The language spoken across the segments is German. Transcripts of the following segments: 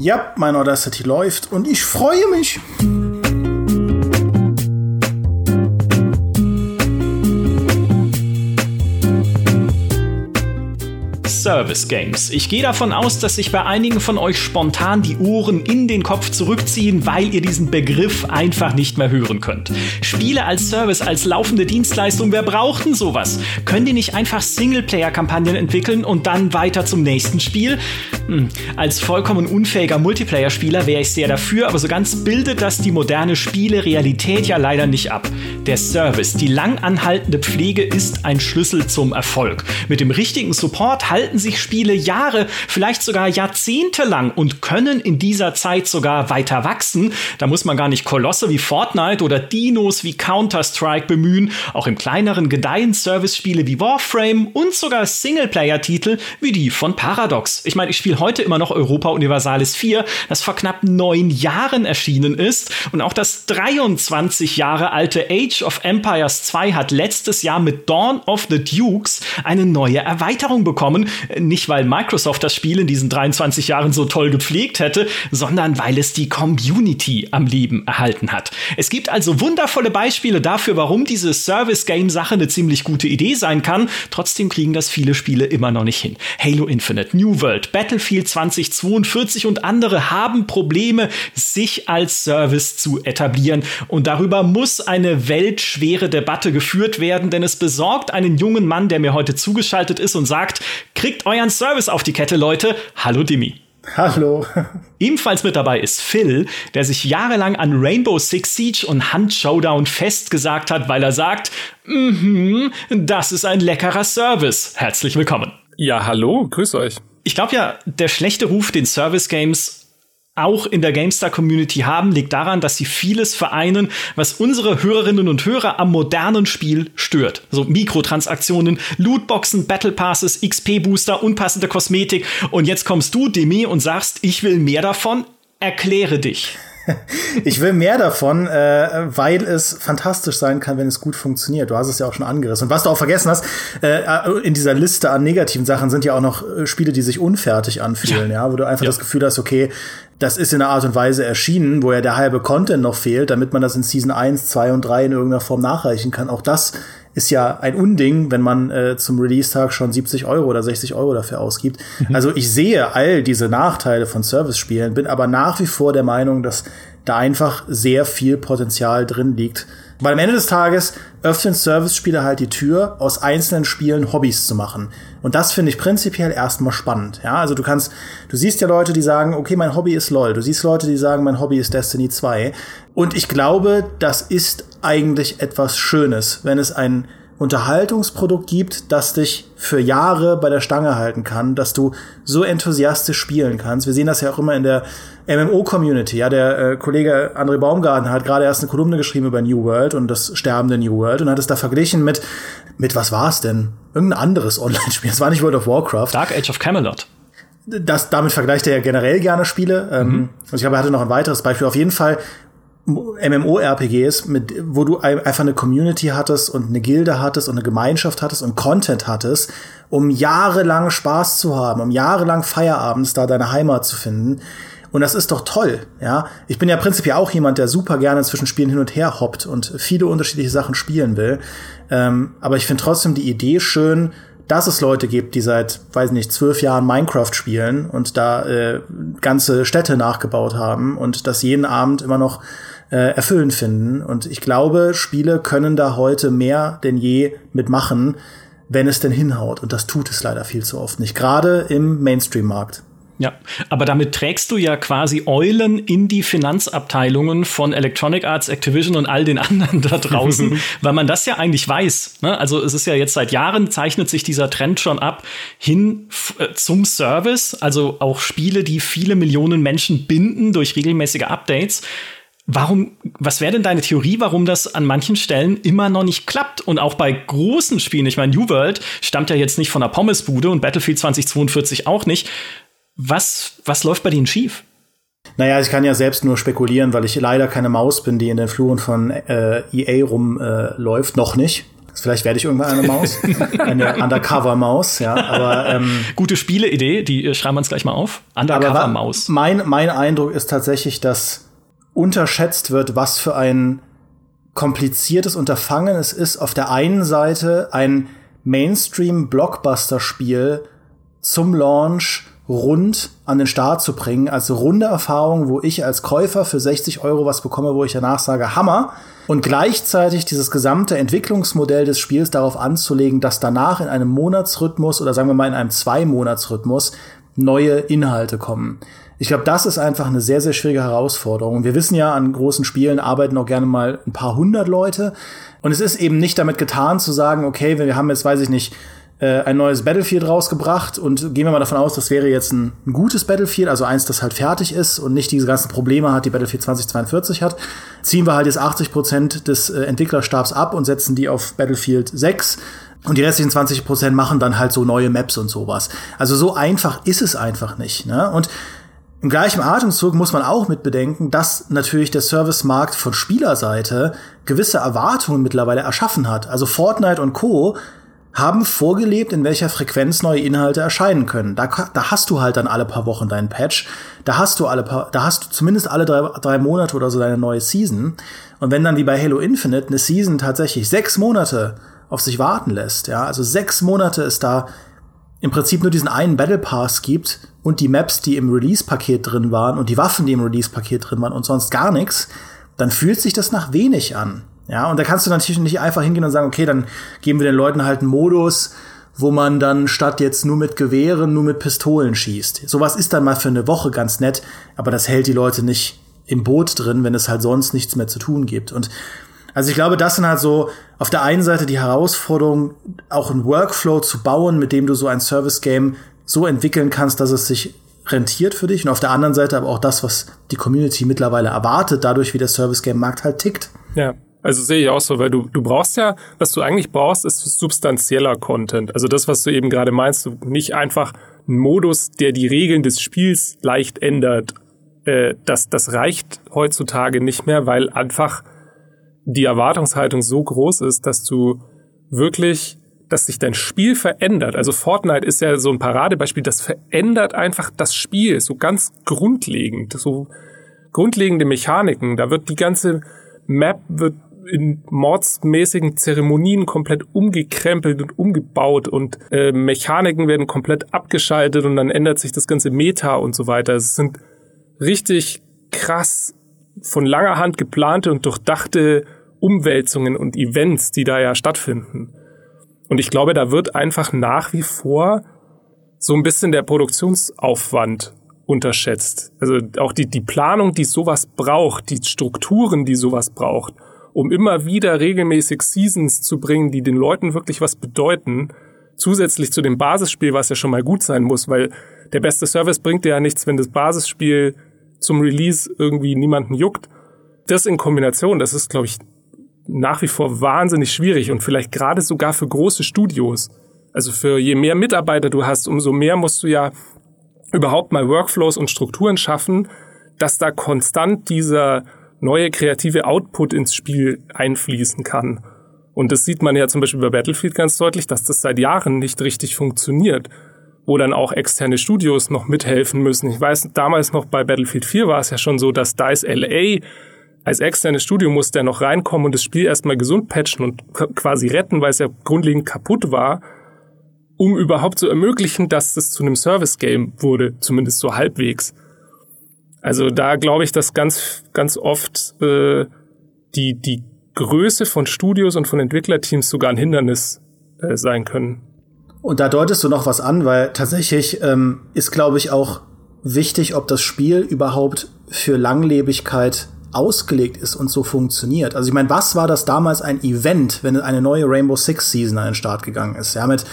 Ja, mein Audacity läuft und ich freue mich. Service Games. Ich gehe davon aus, dass sich bei einigen von euch spontan die Ohren in den Kopf zurückziehen, weil ihr diesen Begriff einfach nicht mehr hören könnt. Spiele als Service, als laufende Dienstleistung, wer braucht denn sowas? Können die nicht einfach Singleplayer-Kampagnen entwickeln und dann weiter zum nächsten Spiel? Hm. Als vollkommen unfähiger Multiplayer-Spieler wäre ich sehr dafür, aber so ganz bildet das die moderne Spielerealität ja leider nicht ab. Der Service, die lang anhaltende Pflege ist ein Schlüssel zum Erfolg. Mit dem richtigen Support halten halten sich Spiele Jahre, vielleicht sogar Jahrzehnte lang und können in dieser Zeit sogar weiter wachsen. Da muss man gar nicht Kolosse wie Fortnite oder Dinos wie Counter-Strike bemühen. Auch im kleineren gedeihen Service-Spiele wie Warframe und sogar Singleplayer-Titel wie die von Paradox. Ich meine, ich spiele heute immer noch Europa Universalis 4, das vor knapp neun Jahren erschienen ist. Und auch das 23 Jahre alte Age of Empires 2 hat letztes Jahr mit Dawn of the Dukes eine neue Erweiterung bekommen, nicht, weil Microsoft das Spiel in diesen 23 Jahren so toll gepflegt hätte, sondern weil es die Community am Leben erhalten hat. Es gibt also wundervolle Beispiele dafür, warum diese Service-Game-Sache eine ziemlich gute Idee sein kann. Trotzdem kriegen das viele Spiele immer noch nicht hin. Halo Infinite, New World, Battlefield 2042 und andere haben Probleme, sich als Service zu etablieren. Und darüber muss eine weltschwere Debatte geführt werden, denn es besorgt einen jungen Mann, der mir heute zugeschaltet ist und sagt, Kriegt euren Service auf die Kette, Leute. Hallo Dimi. Hallo. Ebenfalls mit dabei ist Phil, der sich jahrelang an Rainbow Six Siege und Hunt Showdown festgesagt hat, weil er sagt, mhm, das ist ein leckerer Service. Herzlich willkommen. Ja, hallo, grüß euch. Ich glaube ja, der schlechte Ruf den Service Games auch in der GameStar-Community haben, liegt daran, dass sie vieles vereinen, was unsere Hörerinnen und Hörer am modernen Spiel stört. So Mikrotransaktionen, Lootboxen, Battle Passes, XP-Booster, unpassende Kosmetik. Und jetzt kommst du, Demi, und sagst, ich will mehr davon. Erkläre dich. Ich will mehr davon, äh, weil es fantastisch sein kann, wenn es gut funktioniert. Du hast es ja auch schon angerissen. Und was du auch vergessen hast, äh, in dieser Liste an negativen Sachen sind ja auch noch äh, Spiele, die sich unfertig anfühlen, ja, ja wo du einfach ja. das Gefühl hast, okay, das ist in einer Art und Weise erschienen, wo ja der halbe Content noch fehlt, damit man das in Season 1, 2 und 3 in irgendeiner Form nachreichen kann. Auch das ist ja ein Unding, wenn man äh, zum Release-Tag schon 70 Euro oder 60 Euro dafür ausgibt. Mhm. Also ich sehe all diese Nachteile von Service-Spielen, bin aber nach wie vor der Meinung, dass da einfach sehr viel Potenzial drin liegt, weil am Ende des Tages öffnen Service-Spiele halt die Tür, aus einzelnen Spielen Hobbys zu machen. Und das finde ich prinzipiell erstmal spannend. Ja, also du kannst, du siehst ja Leute, die sagen, okay, mein Hobby ist LOL. Du siehst Leute, die sagen, mein Hobby ist Destiny 2. Und ich glaube, das ist eigentlich etwas Schönes, wenn es ein Unterhaltungsprodukt gibt, das dich für Jahre bei der Stange halten kann, dass du so enthusiastisch spielen kannst. Wir sehen das ja auch immer in der MMO-Community. Ja, der äh, Kollege André Baumgarten hat gerade erst eine Kolumne geschrieben über New World und das sterbende New World und hat es da verglichen mit, mit was war es denn? Irgendein anderes Online-Spiel. Es war nicht World of Warcraft. Dark Age of Camelot. Das, damit vergleicht er ja generell gerne Spiele. Ähm, mhm. Und ich glaube, er hatte noch ein weiteres Beispiel. Auf jeden Fall MMO-RPGs, mit, wo du einfach eine Community hattest und eine Gilde hattest und eine Gemeinschaft hattest und Content hattest, um jahrelang Spaß zu haben, um jahrelang Feierabends da deine Heimat zu finden. Und das ist doch toll, ja. Ich bin ja prinzipiell auch jemand, der super gerne zwischen Spielen hin und her hoppt und viele unterschiedliche Sachen spielen will. Ähm, aber ich finde trotzdem die Idee schön, dass es Leute gibt, die seit, weiß nicht, zwölf Jahren Minecraft spielen und da äh, ganze Städte nachgebaut haben und das jeden Abend immer noch äh, erfüllend finden. Und ich glaube, Spiele können da heute mehr denn je mitmachen, wenn es denn hinhaut. Und das tut es leider viel zu oft nicht, gerade im Mainstream-Markt. Ja, aber damit trägst du ja quasi Eulen in die Finanzabteilungen von Electronic Arts, Activision und all den anderen da draußen, weil man das ja eigentlich weiß. Ne? Also es ist ja jetzt seit Jahren zeichnet sich dieser Trend schon ab hin äh, zum Service, also auch Spiele, die viele Millionen Menschen binden durch regelmäßige Updates. Warum, was wäre denn deine Theorie, warum das an manchen Stellen immer noch nicht klappt? Und auch bei großen Spielen, ich meine, New World stammt ja jetzt nicht von der Pommesbude und Battlefield 2042 auch nicht. Was, was läuft bei denen schief? Naja, ich kann ja selbst nur spekulieren, weil ich leider keine Maus bin, die in den Fluren von äh, EA rumläuft. Äh, noch nicht. Vielleicht werde ich irgendwann eine Maus, eine Undercover-Maus, ja. Aber ähm, gute Spieleidee, die äh, schreiben wir uns gleich mal auf. Undercover-Maus. Mein mein Eindruck ist tatsächlich, dass unterschätzt wird, was für ein kompliziertes Unterfangen es ist, auf der einen Seite ein Mainstream-Blockbuster-Spiel zum Launch rund an den Start zu bringen. Also runde Erfahrung, wo ich als Käufer für 60 Euro was bekomme, wo ich danach sage, Hammer. Und gleichzeitig dieses gesamte Entwicklungsmodell des Spiels darauf anzulegen, dass danach in einem Monatsrhythmus oder sagen wir mal in einem Zwei-Monats-Rhythmus neue Inhalte kommen. Ich glaube, das ist einfach eine sehr, sehr schwierige Herausforderung. Wir wissen ja, an großen Spielen arbeiten auch gerne mal ein paar hundert Leute. Und es ist eben nicht damit getan zu sagen, okay, wir haben jetzt, weiß ich nicht, äh, ein neues Battlefield rausgebracht und gehen wir mal davon aus, das wäre jetzt ein, gutes Battlefield, also eins, das halt fertig ist und nicht diese ganzen Probleme hat, die Battlefield 2042 hat, ziehen wir halt jetzt 80 Prozent des äh, Entwicklerstabs ab und setzen die auf Battlefield 6 und die restlichen 20 Prozent machen dann halt so neue Maps und sowas. Also so einfach ist es einfach nicht. Ne? Und im gleichen Atemzug muss man auch mit bedenken, dass natürlich der Servicemarkt von Spielerseite gewisse Erwartungen mittlerweile erschaffen hat. Also Fortnite und Co haben vorgelebt, in welcher Frequenz neue Inhalte erscheinen können. Da, da hast du halt dann alle paar Wochen deinen Patch. Da hast du alle paar, da hast du zumindest alle drei, drei Monate oder so deine neue Season. Und wenn dann wie bei Halo Infinite eine Season tatsächlich sechs Monate auf sich warten lässt, ja, also sechs Monate ist da im Prinzip nur diesen einen Battle Pass gibt und die Maps, die im Release-Paket drin waren und die Waffen, die im Release-Paket drin waren und sonst gar nichts, dann fühlt sich das nach wenig an. Ja, und da kannst du natürlich nicht einfach hingehen und sagen, okay, dann geben wir den Leuten halt einen Modus, wo man dann statt jetzt nur mit Gewehren, nur mit Pistolen schießt. Sowas ist dann mal für eine Woche ganz nett, aber das hält die Leute nicht im Boot drin, wenn es halt sonst nichts mehr zu tun gibt. Und also ich glaube, das sind halt so auf der einen Seite die Herausforderung, auch einen Workflow zu bauen, mit dem du so ein Service-Game so entwickeln kannst, dass es sich rentiert für dich. Und auf der anderen Seite aber auch das, was die Community mittlerweile erwartet, dadurch, wie der Service-Game-Markt halt tickt. Ja, also sehe ich auch so, weil du, du brauchst ja, was du eigentlich brauchst, ist substanzieller Content. Also das, was du eben gerade meinst, nicht einfach ein Modus, der die Regeln des Spiels leicht ändert. Äh, das, das reicht heutzutage nicht mehr, weil einfach die Erwartungshaltung so groß ist, dass du wirklich, dass sich dein Spiel verändert. Also Fortnite ist ja so ein Paradebeispiel, das verändert einfach das Spiel so ganz grundlegend, so grundlegende Mechaniken. Da wird die ganze Map wird in mordsmäßigen Zeremonien komplett umgekrempelt und umgebaut und äh, Mechaniken werden komplett abgeschaltet und dann ändert sich das ganze Meta und so weiter. Es sind richtig krass von langer Hand geplante und durchdachte Umwälzungen und Events, die da ja stattfinden. Und ich glaube, da wird einfach nach wie vor so ein bisschen der Produktionsaufwand unterschätzt. Also auch die, die Planung, die sowas braucht, die Strukturen, die sowas braucht um immer wieder regelmäßig Seasons zu bringen, die den Leuten wirklich was bedeuten, zusätzlich zu dem Basisspiel, was ja schon mal gut sein muss, weil der beste Service bringt dir ja nichts, wenn das Basisspiel zum Release irgendwie niemanden juckt. Das in Kombination, das ist, glaube ich, nach wie vor wahnsinnig schwierig und vielleicht gerade sogar für große Studios. Also für je mehr Mitarbeiter du hast, umso mehr musst du ja überhaupt mal Workflows und Strukturen schaffen, dass da konstant dieser neue kreative Output ins Spiel einfließen kann. Und das sieht man ja zum Beispiel bei Battlefield ganz deutlich, dass das seit Jahren nicht richtig funktioniert, wo dann auch externe Studios noch mithelfen müssen. Ich weiß, damals noch bei Battlefield 4 war es ja schon so, dass DICE LA als externes Studio musste ja noch reinkommen und das Spiel erstmal gesund patchen und quasi retten, weil es ja grundlegend kaputt war, um überhaupt zu ermöglichen, dass es zu einem Service-Game wurde, zumindest so halbwegs. Also da glaube ich, dass ganz, ganz oft äh, die, die Größe von Studios und von Entwicklerteams sogar ein Hindernis äh, sein können. Und da deutest du noch was an, weil tatsächlich ähm, ist, glaube ich, auch wichtig, ob das Spiel überhaupt für Langlebigkeit ausgelegt ist und so funktioniert. Also ich meine, was war das damals ein Event, wenn eine neue Rainbow Six Season an den Start gegangen ist? Ja, mit,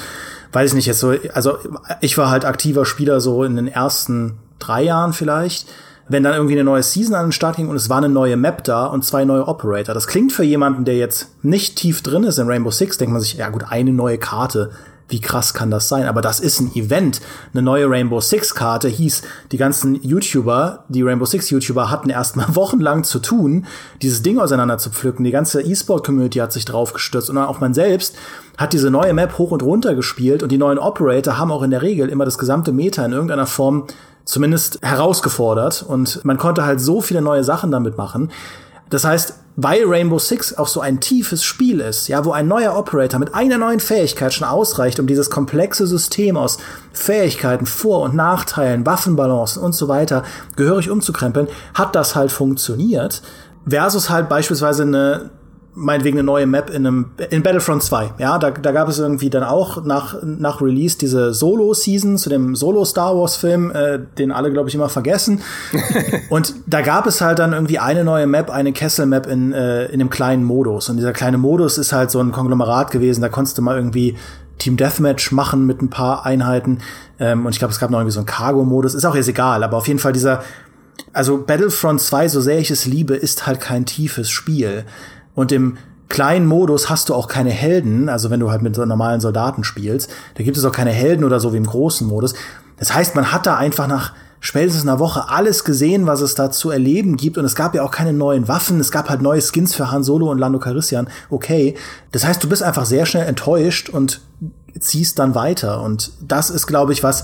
weiß ich nicht, jetzt so, also ich war halt aktiver Spieler so in den ersten drei Jahren vielleicht wenn dann irgendwie eine neue Season an den Start ging und es war eine neue Map da und zwei neue Operator. Das klingt für jemanden, der jetzt nicht tief drin ist in Rainbow Six, denkt man sich, ja gut, eine neue Karte wie krass kann das sein? Aber das ist ein Event. Eine neue Rainbow Six Karte hieß, die ganzen YouTuber, die Rainbow Six YouTuber hatten erstmal wochenlang zu tun, dieses Ding auseinander zu pflücken. Die ganze E-Sport Community hat sich drauf gestürzt und auch man selbst hat diese neue Map hoch und runter gespielt und die neuen Operator haben auch in der Regel immer das gesamte Meta in irgendeiner Form zumindest herausgefordert und man konnte halt so viele neue Sachen damit machen. Das heißt, weil Rainbow Six auch so ein tiefes Spiel ist, ja, wo ein neuer Operator mit einer neuen Fähigkeit schon ausreicht, um dieses komplexe System aus Fähigkeiten, Vor- und Nachteilen, Waffenbalancen und so weiter gehörig umzukrempeln, hat das halt funktioniert. Versus halt beispielsweise eine meinetwegen eine neue Map in einem in Battlefront 2. Ja, da, da gab es irgendwie dann auch nach, nach Release diese Solo-Season zu dem Solo-Star Wars-Film, äh, den alle, glaube ich, immer vergessen. und da gab es halt dann irgendwie eine neue Map, eine Kessel-Map in, äh, in einem kleinen Modus. Und dieser kleine Modus ist halt so ein Konglomerat gewesen, da konntest du mal irgendwie Team Deathmatch machen mit ein paar Einheiten. Ähm, und ich glaube, es gab noch irgendwie so einen Cargo-Modus. Ist auch jetzt egal, aber auf jeden Fall dieser also Battlefront 2, so sehr ich es liebe, ist halt kein tiefes Spiel. Und im kleinen Modus hast du auch keine Helden, also wenn du halt mit so normalen Soldaten spielst, da gibt es auch keine Helden oder so wie im großen Modus. Das heißt, man hat da einfach nach spätestens einer Woche alles gesehen, was es da zu erleben gibt. Und es gab ja auch keine neuen Waffen. Es gab halt neue Skins für Han Solo und Lando Calrissian. Okay. Das heißt, du bist einfach sehr schnell enttäuscht und ziehst dann weiter. Und das ist, glaube ich, was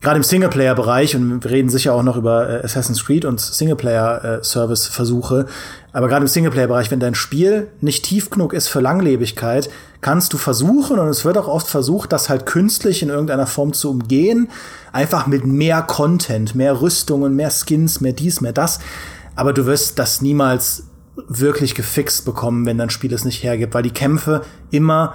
gerade im Singleplayer-Bereich, und wir reden sicher auch noch über äh, Assassin's Creed und Singleplayer-Service-Versuche, aber gerade im Singleplayer-Bereich, wenn dein Spiel nicht tief genug ist für Langlebigkeit, kannst du versuchen, und es wird auch oft versucht, das halt künstlich in irgendeiner Form zu umgehen, einfach mit mehr Content, mehr Rüstungen, mehr Skins, mehr dies, mehr das. Aber du wirst das niemals wirklich gefixt bekommen, wenn dein Spiel es nicht hergibt, weil die Kämpfe immer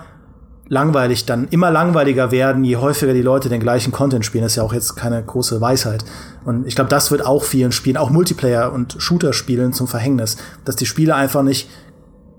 langweilig dann immer langweiliger werden, je häufiger die Leute den gleichen Content spielen. Das ist ja auch jetzt keine große Weisheit. Und ich glaube, das wird auch vielen Spielen, auch Multiplayer- und Shooter-Spielen zum Verhängnis, dass die Spiele einfach nicht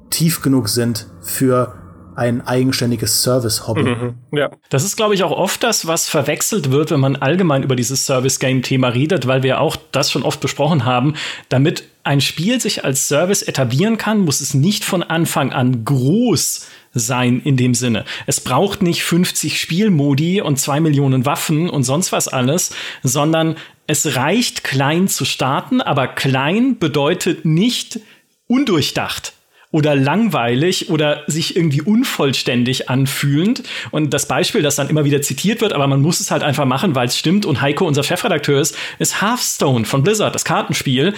tief genug sind für ein eigenständiges Service-Hobby. Mhm, ja. Das ist, glaube ich, auch oft das, was verwechselt wird, wenn man allgemein über dieses Service-Game-Thema redet, weil wir auch das schon oft besprochen haben. Damit ein Spiel sich als Service etablieren kann, muss es nicht von Anfang an groß sein in dem Sinne. Es braucht nicht 50 Spielmodi und zwei Millionen Waffen und sonst was alles, sondern es reicht klein zu starten, aber klein bedeutet nicht undurchdacht oder langweilig oder sich irgendwie unvollständig anfühlend. Und das Beispiel, das dann immer wieder zitiert wird, aber man muss es halt einfach machen, weil es stimmt und Heiko unser Chefredakteur ist, ist Hearthstone von Blizzard, das Kartenspiel.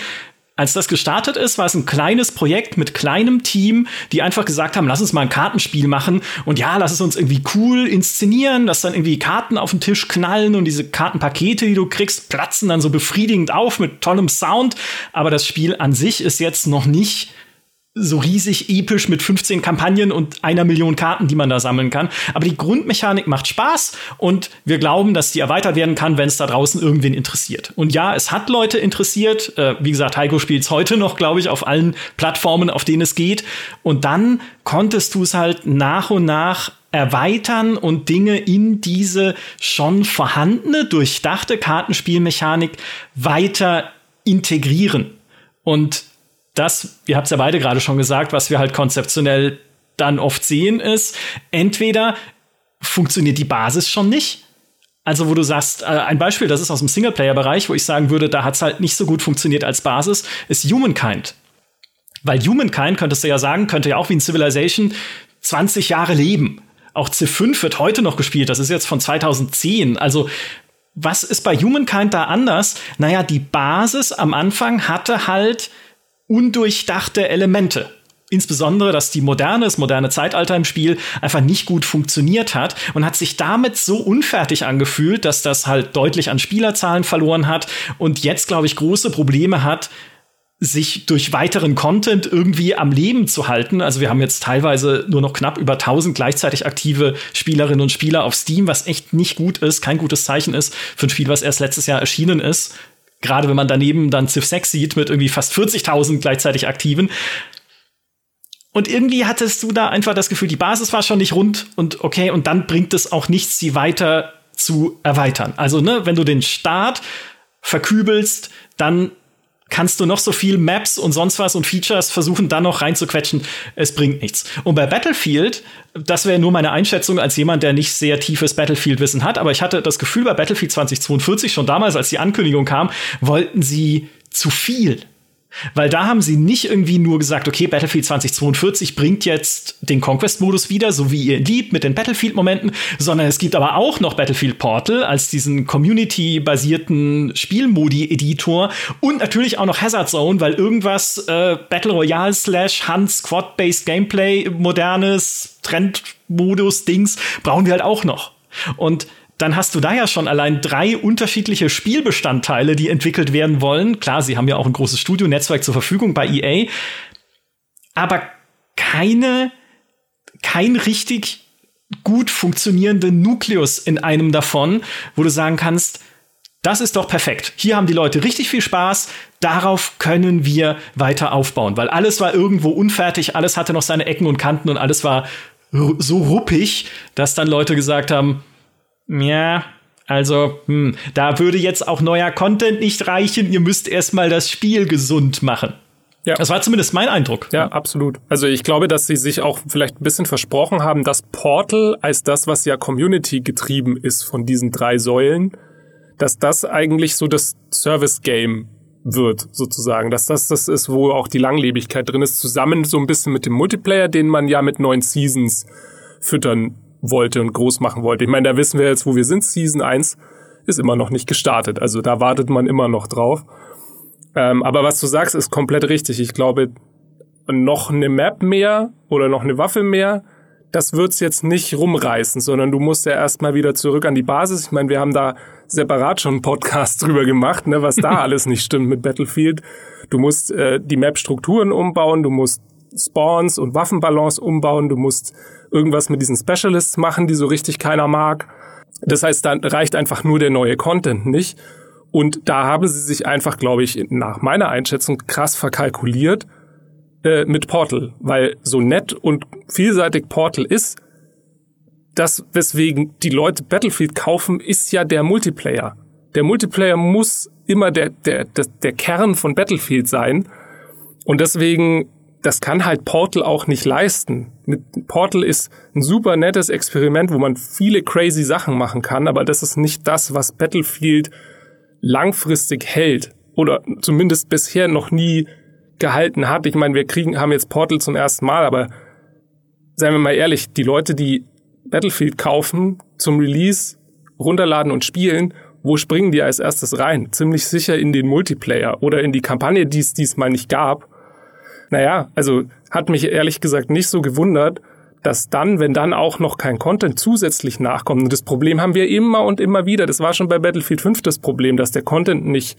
Als das gestartet ist, war es ein kleines Projekt mit kleinem Team, die einfach gesagt haben, lass uns mal ein Kartenspiel machen und ja, lass es uns irgendwie cool inszenieren, dass dann irgendwie Karten auf den Tisch knallen und diese Kartenpakete, die du kriegst, platzen dann so befriedigend auf mit tollem Sound. Aber das Spiel an sich ist jetzt noch nicht so riesig episch mit 15 Kampagnen und einer Million Karten, die man da sammeln kann. Aber die Grundmechanik macht Spaß und wir glauben, dass die erweitert werden kann, wenn es da draußen irgendwen interessiert. Und ja, es hat Leute interessiert. Äh, wie gesagt, Heiko spielt es heute noch, glaube ich, auf allen Plattformen, auf denen es geht. Und dann konntest du es halt nach und nach erweitern und Dinge in diese schon vorhandene, durchdachte Kartenspielmechanik weiter integrieren. Und das, ihr habt es ja beide gerade schon gesagt, was wir halt konzeptionell dann oft sehen, ist, entweder funktioniert die Basis schon nicht. Also, wo du sagst, äh, ein Beispiel, das ist aus dem Singleplayer-Bereich, wo ich sagen würde, da hat es halt nicht so gut funktioniert als Basis, ist Humankind. Weil Humankind, könntest du ja sagen, könnte ja auch wie ein Civilization 20 Jahre leben. Auch C5 wird heute noch gespielt, das ist jetzt von 2010. Also, was ist bei Humankind da anders? Naja, die Basis am Anfang hatte halt undurchdachte Elemente. Insbesondere, dass die moderne, das moderne Zeitalter im Spiel einfach nicht gut funktioniert hat und hat sich damit so unfertig angefühlt, dass das halt deutlich an Spielerzahlen verloren hat und jetzt, glaube ich, große Probleme hat, sich durch weiteren Content irgendwie am Leben zu halten. Also wir haben jetzt teilweise nur noch knapp über 1000 gleichzeitig aktive Spielerinnen und Spieler auf Steam, was echt nicht gut ist, kein gutes Zeichen ist für ein Spiel, was erst letztes Jahr erschienen ist. Gerade wenn man daneben dann Civ 6 sieht mit irgendwie fast 40.000 gleichzeitig Aktiven. Und irgendwie hattest du da einfach das Gefühl, die Basis war schon nicht rund und okay, und dann bringt es auch nichts, sie weiter zu erweitern. Also, ne, wenn du den Start verkübelst, dann kannst du noch so viel Maps und sonst was und Features versuchen, dann noch reinzuquetschen. Es bringt nichts. Und bei Battlefield, das wäre nur meine Einschätzung als jemand, der nicht sehr tiefes Battlefield-Wissen hat, aber ich hatte das Gefühl bei Battlefield 2042 schon damals, als die Ankündigung kam, wollten sie zu viel weil da haben sie nicht irgendwie nur gesagt, okay, Battlefield 2042 bringt jetzt den Conquest-Modus wieder, so wie ihr liebt, mit den Battlefield-Momenten, sondern es gibt aber auch noch Battlefield Portal als diesen Community-basierten Spielmodi-Editor und natürlich auch noch Hazard Zone, weil irgendwas äh, Battle Royale slash Hunt Squad-based Gameplay, modernes Trend-Modus-Dings brauchen wir halt auch noch. Und dann hast du da ja schon allein drei unterschiedliche Spielbestandteile, die entwickelt werden wollen. Klar, sie haben ja auch ein großes Studionetzwerk zur Verfügung bei EA, aber keine, kein richtig gut funktionierende Nukleus in einem davon, wo du sagen kannst, das ist doch perfekt. Hier haben die Leute richtig viel Spaß. Darauf können wir weiter aufbauen, weil alles war irgendwo unfertig, alles hatte noch seine Ecken und Kanten und alles war so ruppig, dass dann Leute gesagt haben, ja, also, hm, da würde jetzt auch neuer Content nicht reichen. Ihr müsst erstmal das Spiel gesund machen. Ja. Das war zumindest mein Eindruck. Ja, absolut. Also ich glaube, dass sie sich auch vielleicht ein bisschen versprochen haben, dass Portal als das, was ja Community getrieben ist von diesen drei Säulen, dass das eigentlich so das Service Game wird, sozusagen. Dass das das ist, wo auch die Langlebigkeit drin ist, zusammen so ein bisschen mit dem Multiplayer, den man ja mit neuen Seasons füttern wollte und groß machen wollte. Ich meine, da wissen wir jetzt, wo wir sind. Season 1 ist immer noch nicht gestartet. Also da wartet man immer noch drauf. Ähm, aber was du sagst, ist komplett richtig. Ich glaube, noch eine Map mehr oder noch eine Waffe mehr, das wird's jetzt nicht rumreißen, sondern du musst ja erstmal wieder zurück an die Basis. Ich meine, wir haben da separat schon einen Podcast drüber gemacht, ne, was da alles nicht stimmt mit Battlefield. Du musst äh, die Map-Strukturen umbauen, du musst Spawns und Waffenbalance umbauen, du musst irgendwas mit diesen Specialists machen, die so richtig keiner mag. Das heißt, dann reicht einfach nur der neue Content nicht. Und da haben sie sich einfach, glaube ich, nach meiner Einschätzung krass verkalkuliert äh, mit Portal, weil so nett und vielseitig Portal ist, das, weswegen die Leute Battlefield kaufen, ist ja der Multiplayer. Der Multiplayer muss immer der, der, der, der Kern von Battlefield sein. Und deswegen das kann halt Portal auch nicht leisten. Mit Portal ist ein super nettes Experiment, wo man viele crazy Sachen machen kann, aber das ist nicht das, was Battlefield langfristig hält oder zumindest bisher noch nie gehalten hat. Ich meine, wir kriegen haben jetzt Portal zum ersten Mal, aber seien wir mal ehrlich, die Leute, die Battlefield kaufen zum Release, runterladen und spielen, wo springen die als erstes rein? Ziemlich sicher in den Multiplayer oder in die Kampagne, die es diesmal nicht gab naja, also hat mich ehrlich gesagt nicht so gewundert, dass dann, wenn dann auch noch kein Content zusätzlich nachkommt, und das Problem haben wir immer und immer wieder, das war schon bei Battlefield 5 das Problem, dass der Content nicht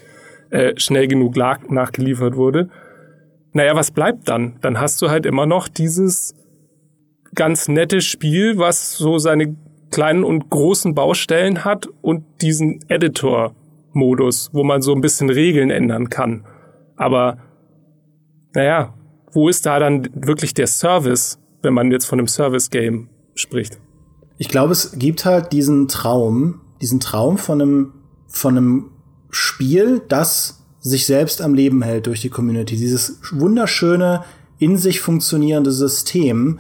äh, schnell genug nachgeliefert wurde. Naja, was bleibt dann? Dann hast du halt immer noch dieses ganz nette Spiel, was so seine kleinen und großen Baustellen hat und diesen Editor-Modus, wo man so ein bisschen Regeln ändern kann. Aber naja, wo ist da dann wirklich der Service, wenn man jetzt von einem Service-Game spricht? Ich glaube, es gibt halt diesen Traum, diesen Traum von einem, von einem Spiel, das sich selbst am Leben hält durch die Community. Dieses wunderschöne, in sich funktionierende System,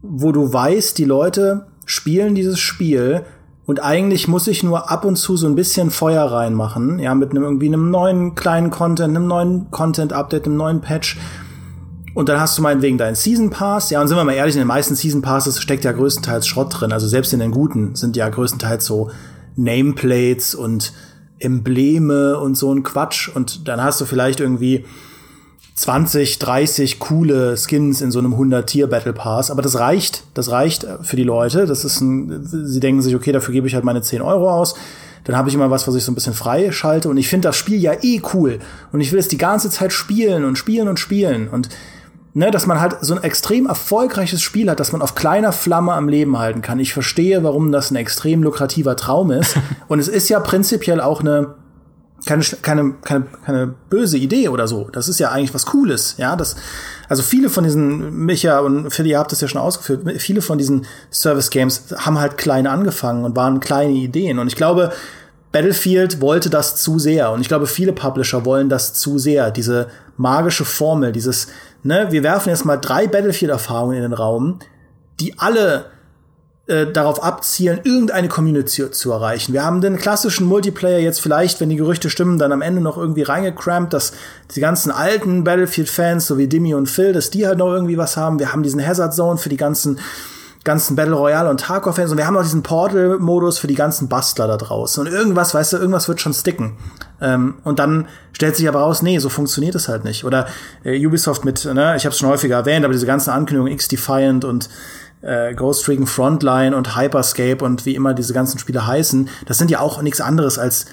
wo du weißt, die Leute spielen dieses Spiel und eigentlich muss ich nur ab und zu so ein bisschen Feuer reinmachen, ja, mit einem irgendwie einem neuen kleinen Content, einem neuen Content-Update, einem neuen Patch. Und dann hast du meinetwegen deinen Season Pass. Ja, und sind wir mal ehrlich, in den meisten Season Passes steckt ja größtenteils Schrott drin. Also selbst in den guten sind ja größtenteils so Nameplates und Embleme und so ein Quatsch. Und dann hast du vielleicht irgendwie 20, 30 coole Skins in so einem 100-Tier-Battle Pass. Aber das reicht. Das reicht für die Leute. Das ist ein, sie denken sich, okay, dafür gebe ich halt meine 10 Euro aus. Dann habe ich immer was, was ich so ein bisschen frei schalte. Und ich finde das Spiel ja eh cool. Und ich will es die ganze Zeit spielen und spielen und spielen. Und ne, dass man halt so ein extrem erfolgreiches Spiel hat, dass man auf kleiner Flamme am Leben halten kann. Ich verstehe, warum das ein extrem lukrativer Traum ist. und es ist ja prinzipiell auch eine keine, keine, keine, keine böse Idee oder so. Das ist ja eigentlich was Cooles, ja. Das, also viele von diesen, Micha und Philly, ihr habt das ja schon ausgeführt, viele von diesen Service Games haben halt klein angefangen und waren kleine Ideen. Und ich glaube, Battlefield wollte das zu sehr und ich glaube, viele Publisher wollen das zu sehr, diese magische Formel, dieses, ne, wir werfen jetzt mal drei Battlefield-Erfahrungen in den Raum, die alle äh, darauf abzielen, irgendeine Community zu erreichen. Wir haben den klassischen Multiplayer jetzt vielleicht, wenn die Gerüchte stimmen, dann am Ende noch irgendwie reingecrampt, dass die ganzen alten Battlefield-Fans, so wie Dimmy und Phil, dass die halt noch irgendwie was haben. Wir haben diesen Hazard Zone für die ganzen ganzen Battle Royale und Tarkov-Fans und wir haben auch diesen Portal-Modus für die ganzen Bastler da draußen. Und irgendwas, weißt du, irgendwas wird schon sticken. Ähm, und dann stellt sich aber raus, nee, so funktioniert es halt nicht. Oder äh, Ubisoft mit, ne, ich habe es schon häufiger erwähnt, aber diese ganzen Ankündigungen X-Defiant und äh, Ghost Recon Frontline und Hyperscape und wie immer diese ganzen Spiele heißen, das sind ja auch nichts anderes als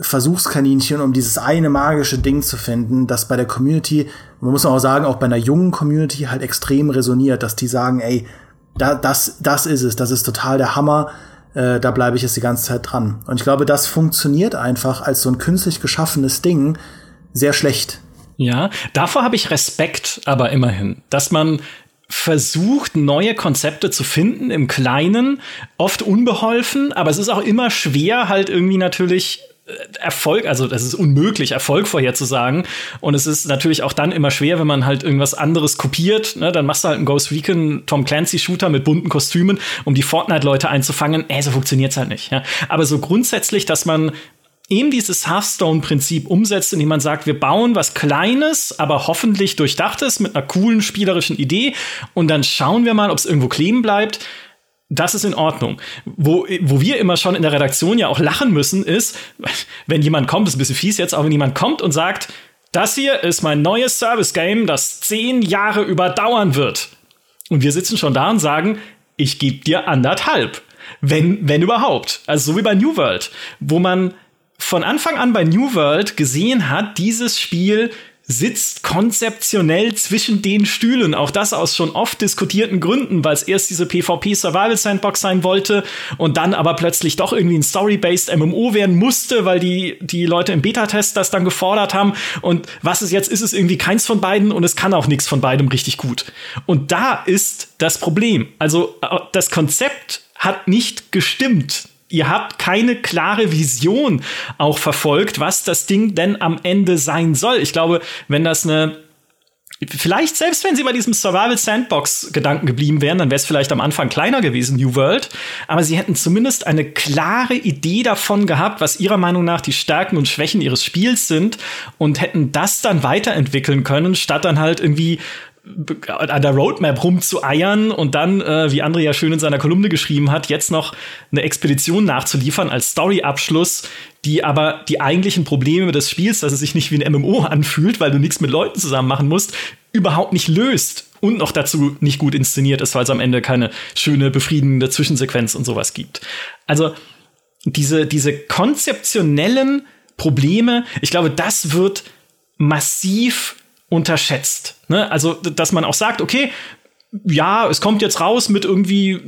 Versuchskaninchen, um dieses eine magische Ding zu finden, das bei der Community, man muss auch sagen, auch bei einer jungen Community halt extrem resoniert, dass die sagen, ey, da, das, das ist es, das ist total der Hammer, äh, da bleibe ich jetzt die ganze Zeit dran. Und ich glaube, das funktioniert einfach als so ein künstlich geschaffenes Ding sehr schlecht. Ja, davor habe ich Respekt, aber immerhin, dass man versucht, neue Konzepte zu finden im Kleinen, oft unbeholfen, aber es ist auch immer schwer, halt irgendwie natürlich äh, Erfolg, also das ist unmöglich, Erfolg vorherzusagen. Und es ist natürlich auch dann immer schwer, wenn man halt irgendwas anderes kopiert. Ne? Dann machst du halt einen Ghost Recon Tom Clancy Shooter mit bunten Kostümen, um die Fortnite-Leute einzufangen. Äh, so funktioniert's halt nicht. Ja? Aber so grundsätzlich, dass man eben dieses Hearthstone-Prinzip umsetzt, indem man sagt, wir bauen was Kleines, aber hoffentlich durchdachtes mit einer coolen spielerischen Idee und dann schauen wir mal, ob es irgendwo kleben bleibt. Das ist in Ordnung. Wo, wo wir immer schon in der Redaktion ja auch lachen müssen, ist, wenn jemand kommt, ist ein bisschen fies jetzt, aber wenn jemand kommt und sagt, das hier ist mein neues Service-Game, das zehn Jahre überdauern wird. Und wir sitzen schon da und sagen, ich gebe dir anderthalb. Wenn, wenn überhaupt. Also so wie bei New World, wo man von Anfang an bei New World gesehen hat, dieses Spiel sitzt konzeptionell zwischen den Stühlen. Auch das aus schon oft diskutierten Gründen, weil es erst diese PvP Survival Sandbox sein wollte und dann aber plötzlich doch irgendwie ein Story-based MMO werden musste, weil die, die Leute im Beta-Test das dann gefordert haben. Und was ist jetzt? Ist es irgendwie keins von beiden und es kann auch nichts von beidem richtig gut. Und da ist das Problem. Also äh, das Konzept hat nicht gestimmt ihr habt keine klare Vision auch verfolgt, was das Ding denn am Ende sein soll. Ich glaube, wenn das eine Vielleicht selbst wenn sie bei diesem Survival Sandbox Gedanken geblieben wären, dann wäre es vielleicht am Anfang kleiner gewesen, New World. Aber sie hätten zumindest eine klare Idee davon gehabt, was ihrer Meinung nach die Stärken und Schwächen ihres Spiels sind und hätten das dann weiterentwickeln können, statt dann halt irgendwie an der Roadmap rumzueiern und dann, äh, wie André ja schön in seiner Kolumne geschrieben hat, jetzt noch eine Expedition nachzuliefern als Story-Abschluss, die aber die eigentlichen Probleme des Spiels, dass es sich nicht wie ein MMO anfühlt, weil du nichts mit Leuten zusammen machen musst, überhaupt nicht löst und noch dazu nicht gut inszeniert ist, weil es am Ende keine schöne, befriedigende Zwischensequenz und sowas gibt. Also diese, diese konzeptionellen Probleme, ich glaube, das wird massiv unterschätzt. Ne? Also, dass man auch sagt, okay, ja, es kommt jetzt raus mit irgendwie,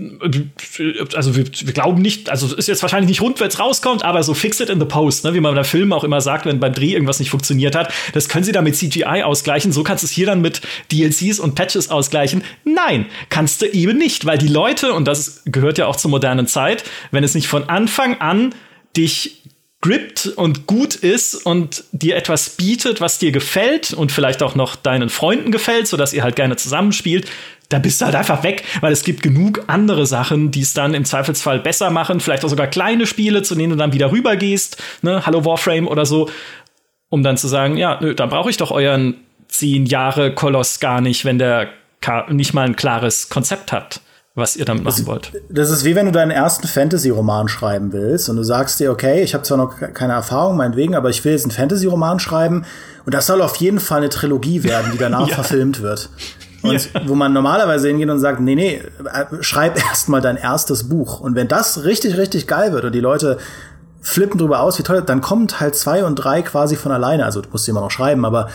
also wir, wir glauben nicht, also es ist jetzt wahrscheinlich nicht rund, wenn es rauskommt, aber so fix it in the post, ne, wie man bei Filmen auch immer sagt, wenn beim Dreh irgendwas nicht funktioniert hat, das können sie dann mit CGI ausgleichen, so kannst du es hier dann mit DLCs und Patches ausgleichen. Nein, kannst du eben nicht, weil die Leute, und das gehört ja auch zur modernen Zeit, wenn es nicht von Anfang an dich grippt und gut ist und dir etwas bietet, was dir gefällt und vielleicht auch noch deinen Freunden gefällt, sodass ihr halt gerne zusammenspielt, da bist du halt einfach weg, weil es gibt genug andere Sachen, die es dann im Zweifelsfall besser machen, vielleicht auch sogar kleine Spiele, zu denen du dann wieder rübergehst, ne, Hallo Warframe oder so, um dann zu sagen, ja, nö, dann brauche ich doch euren zehn Jahre Koloss gar nicht, wenn der nicht mal ein klares Konzept hat was ihr damit machen das, wollt. Das ist wie wenn du deinen ersten Fantasy-Roman schreiben willst und du sagst dir, okay, ich habe zwar noch keine Erfahrung, meinetwegen, aber ich will jetzt einen Fantasy-Roman schreiben und das soll auf jeden Fall eine Trilogie werden, die danach ja. verfilmt wird. Und ja. wo man normalerweise hingeht und sagt, nee, nee, äh, schreib erst mal dein erstes Buch. Und wenn das richtig, richtig geil wird und die Leute flippen drüber aus, wie toll, dann kommen Teil zwei und drei quasi von alleine. Also du musst sie immer noch schreiben, aber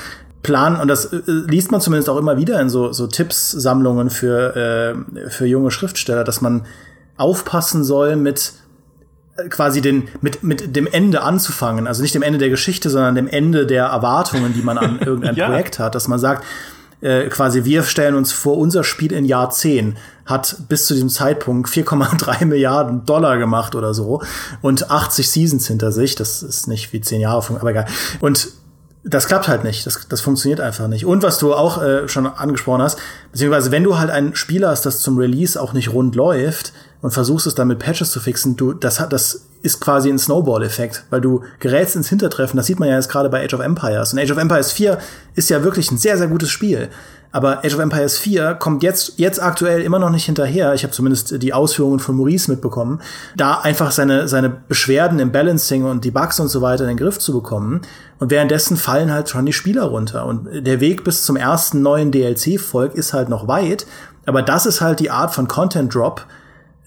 planen, und das äh, liest man zumindest auch immer wieder in so, so Tipps-Sammlungen für, äh, für junge Schriftsteller, dass man aufpassen soll mit äh, quasi den, mit, mit dem Ende anzufangen. Also nicht dem Ende der Geschichte, sondern dem Ende der Erwartungen, die man an irgendein ja. Projekt hat, dass man sagt, äh, quasi wir stellen uns vor, unser Spiel in Jahr 10 hat bis zu diesem Zeitpunkt 4,3 Milliarden Dollar gemacht oder so und 80 Seasons hinter sich. Das ist nicht wie 10 Jahre, aber egal. Und das klappt halt nicht. Das, das funktioniert einfach nicht. Und was du auch äh, schon angesprochen hast, beziehungsweise wenn du halt ein Spiel hast, das zum Release auch nicht rund läuft und versuchst es dann mit Patches zu fixen, du, das hat, das ist quasi ein Snowball-Effekt, weil du gerätst ins Hintertreffen. Das sieht man ja jetzt gerade bei Age of Empires. Und Age of Empires 4 ist ja wirklich ein sehr, sehr gutes Spiel. Aber Age of Empires 4 kommt jetzt, jetzt aktuell immer noch nicht hinterher. Ich habe zumindest die Ausführungen von Maurice mitbekommen, da einfach seine, seine Beschwerden im Balancing und die Bugs und so weiter in den Griff zu bekommen. Und währenddessen fallen halt schon die Spieler runter. Und der Weg bis zum ersten neuen DLC-Volk ist halt noch weit. Aber das ist halt die Art von Content Drop,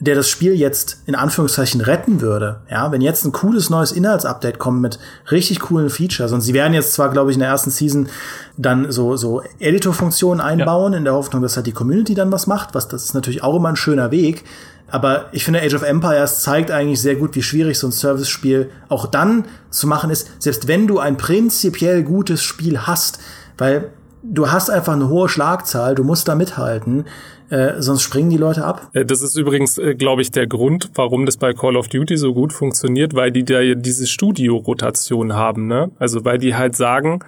der das Spiel jetzt in Anführungszeichen retten würde. Ja, wenn jetzt ein cooles neues Inhaltsupdate kommt mit richtig coolen Features und sie werden jetzt zwar, glaube ich, in der ersten Season dann so so Editor-Funktionen einbauen ja. in der Hoffnung, dass halt die Community dann was macht, was das ist natürlich auch immer ein schöner Weg. Aber ich finde, Age of Empires zeigt eigentlich sehr gut, wie schwierig so ein Service-Spiel auch dann zu machen ist, selbst wenn du ein prinzipiell gutes Spiel hast, weil du hast einfach eine hohe Schlagzahl, du musst da mithalten. Äh, sonst springen die Leute ab. Äh, das ist übrigens, äh, glaube ich, der Grund, warum das bei Call of Duty so gut funktioniert, weil die da diese Studio-Rotation haben, ne? Also weil die halt sagen,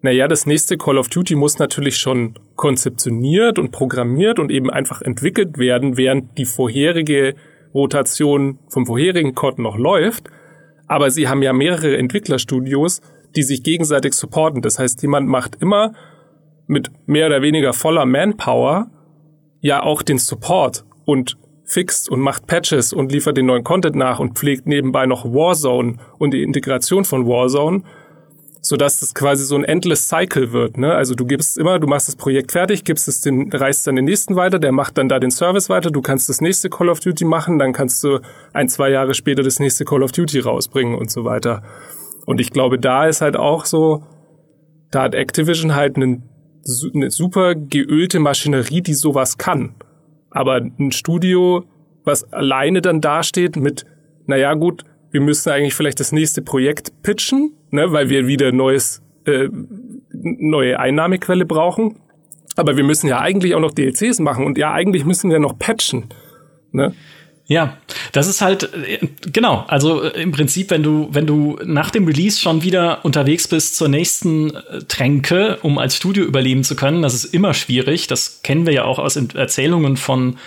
naja, das nächste Call of Duty muss natürlich schon konzeptioniert und programmiert und eben einfach entwickelt werden, während die vorherige Rotation vom vorherigen Code noch läuft. Aber sie haben ja mehrere Entwicklerstudios, die sich gegenseitig supporten. Das heißt, jemand macht immer mit mehr oder weniger voller Manpower ja auch den Support und fixt und macht Patches und liefert den neuen Content nach und pflegt nebenbei noch Warzone und die Integration von Warzone, sodass das quasi so ein endless Cycle wird. Ne? Also du gibst immer, du machst das Projekt fertig, gibst es den, reißt dann den nächsten weiter, der macht dann da den Service weiter, du kannst das nächste Call of Duty machen, dann kannst du ein, zwei Jahre später das nächste Call of Duty rausbringen und so weiter. Und ich glaube, da ist halt auch so, da hat Activision halt einen eine super geölte Maschinerie, die sowas kann. Aber ein Studio, was alleine dann dasteht mit, naja gut, wir müssen eigentlich vielleicht das nächste Projekt pitchen, ne, weil wir wieder neues, äh, neue Einnahmequelle brauchen. Aber wir müssen ja eigentlich auch noch DLCs machen und ja, eigentlich müssen wir noch patchen. Ne? Ja, das ist halt äh, genau. Also äh, im Prinzip, wenn du wenn du nach dem Release schon wieder unterwegs bist zur nächsten äh, Tränke, um als Studio überleben zu können, das ist immer schwierig. Das kennen wir ja auch aus Erzählungen von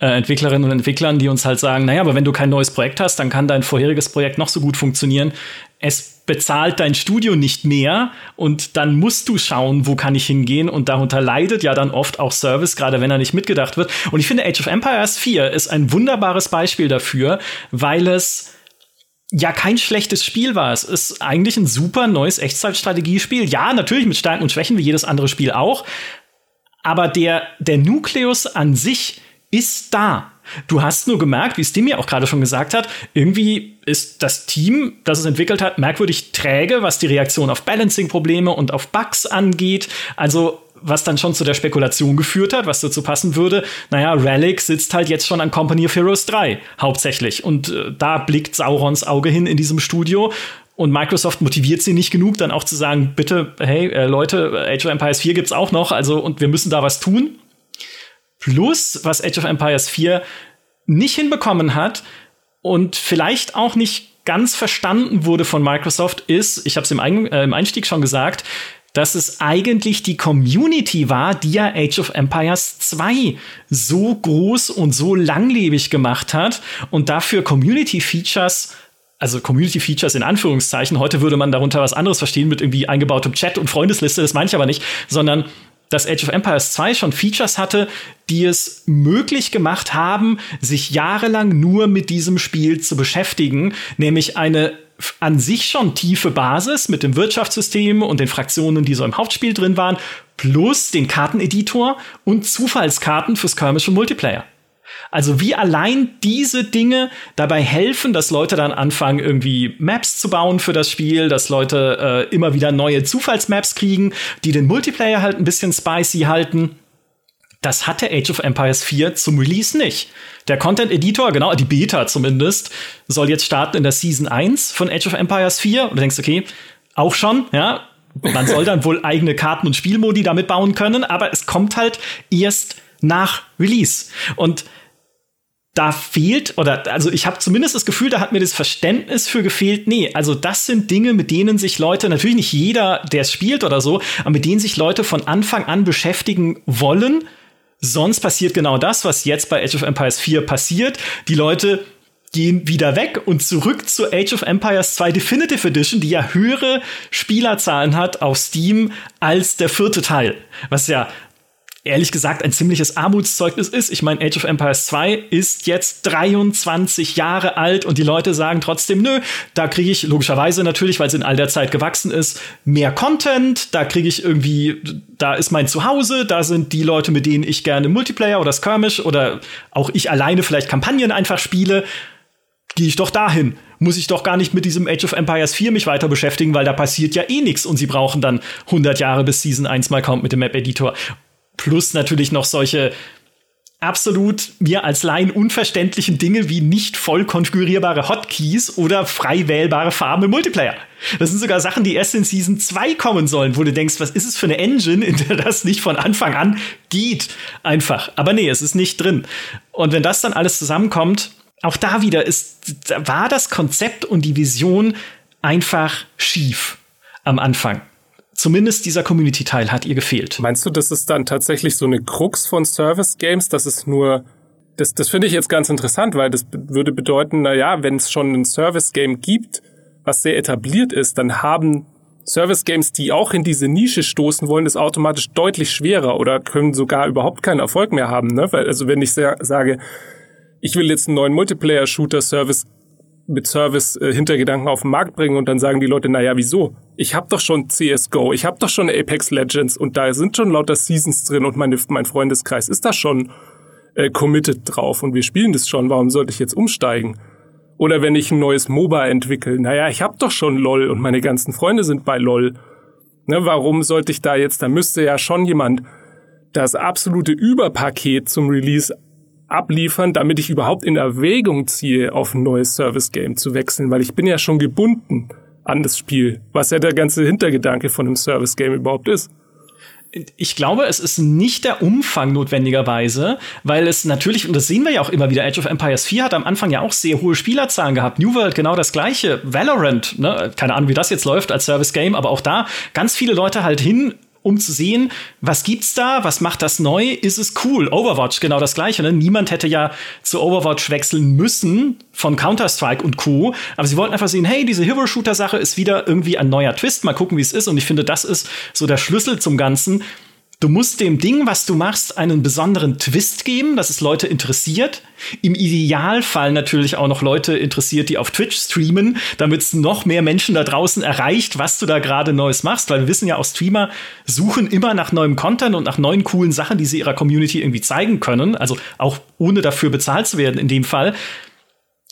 Entwicklerinnen und Entwicklern, die uns halt sagen, naja, aber wenn du kein neues Projekt hast, dann kann dein vorheriges Projekt noch so gut funktionieren. Es bezahlt dein Studio nicht mehr und dann musst du schauen, wo kann ich hingehen und darunter leidet ja dann oft auch Service, gerade wenn er nicht mitgedacht wird. Und ich finde Age of Empires 4 ist ein wunderbares Beispiel dafür, weil es ja kein schlechtes Spiel war. Es ist eigentlich ein super neues Echtzeitstrategiespiel. Ja, natürlich mit Stärken und Schwächen wie jedes andere Spiel auch, aber der der Nukleus an sich ist da. Du hast nur gemerkt, wie Steam ja auch gerade schon gesagt hat, irgendwie ist das Team, das es entwickelt hat, merkwürdig träge, was die Reaktion auf Balancing-Probleme und auf Bugs angeht. Also was dann schon zu der Spekulation geführt hat, was dazu passen würde, naja, Relic sitzt halt jetzt schon an Company of Heroes 3 hauptsächlich. Und äh, da blickt Saurons Auge hin in diesem Studio. Und Microsoft motiviert sie nicht genug, dann auch zu sagen, bitte, hey, äh, Leute, Age of Empires 4 gibt's auch noch, also und wir müssen da was tun. Plus, was Age of Empires 4 nicht hinbekommen hat und vielleicht auch nicht ganz verstanden wurde von Microsoft, ist, ich habe es im, äh, im Einstieg schon gesagt, dass es eigentlich die Community war, die ja Age of Empires 2 so groß und so langlebig gemacht hat und dafür Community Features also Community Features in Anführungszeichen. Heute würde man darunter was anderes verstehen mit irgendwie eingebautem Chat und Freundesliste. Das meine ich aber nicht, sondern dass Age of Empires 2 schon Features hatte, die es möglich gemacht haben, sich jahrelang nur mit diesem Spiel zu beschäftigen, nämlich eine an sich schon tiefe Basis mit dem Wirtschaftssystem und den Fraktionen, die so im Hauptspiel drin waren, plus den Karteneditor und Zufallskarten fürs Skirmish und Multiplayer. Also wie allein diese Dinge dabei helfen, dass Leute dann anfangen, irgendwie Maps zu bauen für das Spiel, dass Leute äh, immer wieder neue Zufallsmaps kriegen, die den Multiplayer halt ein bisschen spicy halten. Das hatte Age of Empires 4 zum Release nicht. Der Content Editor, genau, die Beta zumindest, soll jetzt starten in der Season 1 von Age of Empires 4. Und du denkst, okay, auch schon, ja, man soll dann wohl eigene Karten und Spielmodi damit bauen können, aber es kommt halt erst nach Release. Und da fehlt, oder also ich habe zumindest das Gefühl, da hat mir das Verständnis für gefehlt, nee, also das sind Dinge, mit denen sich Leute, natürlich nicht jeder, der es spielt oder so, aber mit denen sich Leute von Anfang an beschäftigen wollen. Sonst passiert genau das, was jetzt bei Age of Empires 4 passiert. Die Leute gehen wieder weg und zurück zu Age of Empires 2 Definitive Edition, die ja höhere Spielerzahlen hat auf Steam als der vierte Teil. Was ja ehrlich gesagt ein ziemliches Armutszeugnis ist. Ich meine, Age of Empires 2 ist jetzt 23 Jahre alt und die Leute sagen trotzdem, nö, da kriege ich logischerweise natürlich, weil es in all der Zeit gewachsen ist, mehr Content, da kriege ich irgendwie, da ist mein Zuhause, da sind die Leute, mit denen ich gerne Multiplayer oder Skirmish oder auch ich alleine vielleicht Kampagnen einfach spiele, gehe ich doch dahin. Muss ich doch gar nicht mit diesem Age of Empires 4 mich weiter beschäftigen, weil da passiert ja eh nichts und sie brauchen dann 100 Jahre bis Season 1 mal kommt mit dem Map Editor. Plus natürlich noch solche absolut mir als Laien unverständlichen Dinge wie nicht voll konfigurierbare Hotkeys oder frei wählbare Farben im Multiplayer. Das sind sogar Sachen, die erst in Season 2 kommen sollen, wo du denkst, was ist es für eine Engine, in der das nicht von Anfang an geht? Einfach. Aber nee, es ist nicht drin. Und wenn das dann alles zusammenkommt, auch da wieder ist, war das Konzept und die Vision einfach schief am Anfang zumindest dieser Community-Teil hat ihr gefehlt. Meinst du, das ist dann tatsächlich so eine Krux von Service-Games, dass es nur das, das finde ich jetzt ganz interessant, weil das würde bedeuten, na ja, wenn es schon ein Service-Game gibt, was sehr etabliert ist, dann haben Service-Games, die auch in diese Nische stoßen wollen, das automatisch deutlich schwerer oder können sogar überhaupt keinen Erfolg mehr haben. Ne? Weil, also wenn ich sage, ich will jetzt einen neuen Multiplayer-Shooter-Service mit Service-Hintergedanken äh, auf den Markt bringen und dann sagen die Leute, naja, wieso? Ich habe doch schon CSGO, ich habe doch schon Apex Legends und da sind schon lauter Seasons drin und meine, mein Freundeskreis ist da schon äh, committed drauf und wir spielen das schon, warum sollte ich jetzt umsteigen? Oder wenn ich ein neues MOBA entwickle, naja, ich habe doch schon LOL und meine ganzen Freunde sind bei LOL. Ne, warum sollte ich da jetzt, da müsste ja schon jemand das absolute Überpaket zum Release abliefern, damit ich überhaupt in Erwägung ziehe, auf ein neues Service-Game zu wechseln, weil ich bin ja schon gebunden an das Spiel, was ja der ganze Hintergedanke von einem Service-Game überhaupt ist. Ich glaube, es ist nicht der Umfang notwendigerweise, weil es natürlich, und das sehen wir ja auch immer wieder, Age of Empires 4 hat am Anfang ja auch sehr hohe Spielerzahlen gehabt. New World genau das gleiche. Valorant, ne? keine Ahnung, wie das jetzt läuft als Service-Game, aber auch da ganz viele Leute halt hin um zu sehen, was gibt's da, was macht das neu, ist es cool. Overwatch, genau das gleiche. Ne? Niemand hätte ja zu Overwatch wechseln müssen von Counter-Strike und Co. Aber sie wollten einfach sehen, hey, diese Hero-Shooter-Sache ist wieder irgendwie ein neuer Twist. Mal gucken, wie es ist. Und ich finde, das ist so der Schlüssel zum Ganzen. Du musst dem Ding, was du machst, einen besonderen Twist geben, dass es Leute interessiert. Im Idealfall natürlich auch noch Leute interessiert, die auf Twitch streamen, damit es noch mehr Menschen da draußen erreicht, was du da gerade Neues machst. Weil wir wissen ja auch, Streamer suchen immer nach neuem Content und nach neuen coolen Sachen, die sie ihrer Community irgendwie zeigen können. Also auch ohne dafür bezahlt zu werden in dem Fall.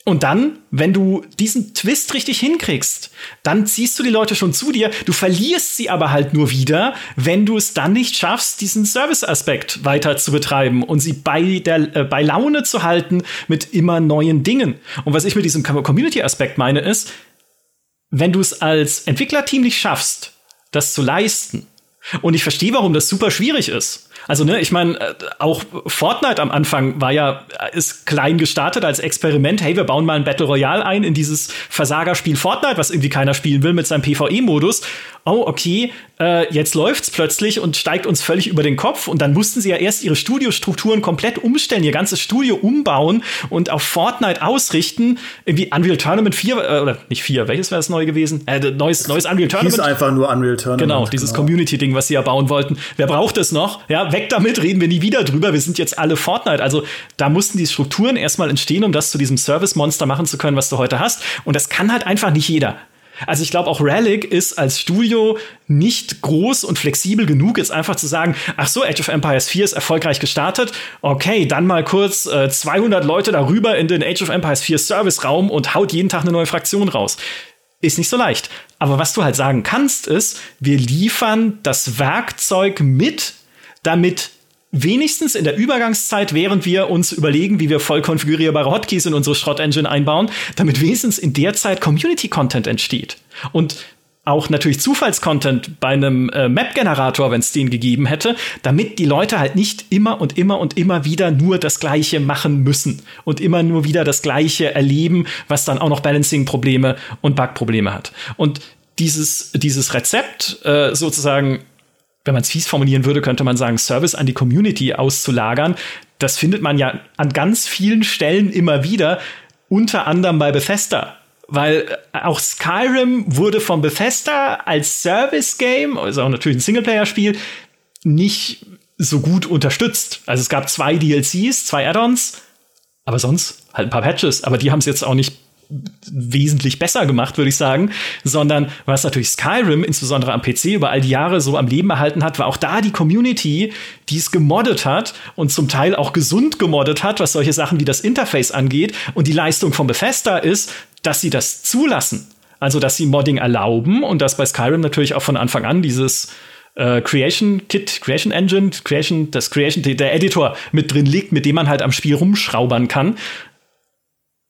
Und dann, wenn du diesen Twist richtig hinkriegst, dann ziehst du die Leute schon zu dir. Du verlierst sie aber halt nur wieder, wenn du es dann nicht schaffst, diesen Service-Aspekt weiter zu betreiben und sie bei, der, äh, bei Laune zu halten mit immer neuen Dingen. Und was ich mit diesem Community-Aspekt meine, ist, wenn du es als Entwicklerteam nicht schaffst, das zu leisten, und ich verstehe, warum das super schwierig ist. Also, ne, ich meine, äh, auch Fortnite am Anfang war ja, äh, ist klein gestartet als Experiment. Hey, wir bauen mal ein Battle Royale ein in dieses Versagerspiel Fortnite, was irgendwie keiner spielen will mit seinem PvE-Modus. Oh, okay, äh, jetzt läuft's plötzlich und steigt uns völlig über den Kopf. Und dann mussten sie ja erst ihre Studiostrukturen komplett umstellen, ihr ganzes Studio umbauen und auf Fortnite ausrichten. Irgendwie Unreal Tournament 4, äh, oder nicht 4, welches wäre das neu gewesen? Äh, neues, neues Unreal Tournament. Hieß einfach nur Unreal Tournament. Genau, dieses genau. Community-Ding, was sie ja bauen wollten. Wer braucht es noch? Ja, weg damit, reden wir nie wieder drüber. Wir sind jetzt alle Fortnite. Also da mussten die Strukturen erstmal entstehen, um das zu diesem Service-Monster machen zu können, was du heute hast. Und das kann halt einfach nicht jeder. Also ich glaube auch Relic ist als Studio nicht groß und flexibel genug, jetzt einfach zu sagen, ach so, Age of Empires 4 ist erfolgreich gestartet. Okay, dann mal kurz äh, 200 Leute darüber in den Age of Empires 4 Service Raum und haut jeden Tag eine neue Fraktion raus. Ist nicht so leicht. Aber was du halt sagen kannst, ist, wir liefern das Werkzeug mit, damit wenigstens in der Übergangszeit, während wir uns überlegen, wie wir voll konfigurierbare Hotkeys in unsere Schrott-Engine einbauen, damit wenigstens in der Zeit Community-Content entsteht. Und auch natürlich Zufallscontent bei einem äh, Map-Generator, wenn es den gegeben hätte, damit die Leute halt nicht immer und immer und immer wieder nur das Gleiche machen müssen und immer nur wieder das Gleiche erleben, was dann auch noch Balancing-Probleme und Bug-Probleme hat. Und dieses, dieses Rezept äh, sozusagen wenn man es fies formulieren würde, könnte man sagen, Service an die Community auszulagern. Das findet man ja an ganz vielen Stellen immer wieder, unter anderem bei Bethesda weil äh, auch Skyrim wurde von Bethesda als Service-Game, also auch natürlich ein Singleplayer-Spiel, nicht so gut unterstützt. Also es gab zwei DLCs, zwei Add-ons, aber sonst halt ein paar Patches. Aber die haben es jetzt auch nicht wesentlich besser gemacht, würde ich sagen, sondern was natürlich Skyrim, insbesondere am PC, über all die Jahre so am Leben erhalten hat, war auch da die Community, die es gemoddet hat und zum Teil auch gesund gemoddet hat, was solche Sachen wie das Interface angeht. Und die Leistung von Bethesda ist, dass sie das zulassen. Also, dass sie Modding erlauben und dass bei Skyrim natürlich auch von Anfang an dieses äh, Creation Kit, Creation Engine, Creation, das Creation, der Editor mit drin liegt, mit dem man halt am Spiel rumschraubern kann.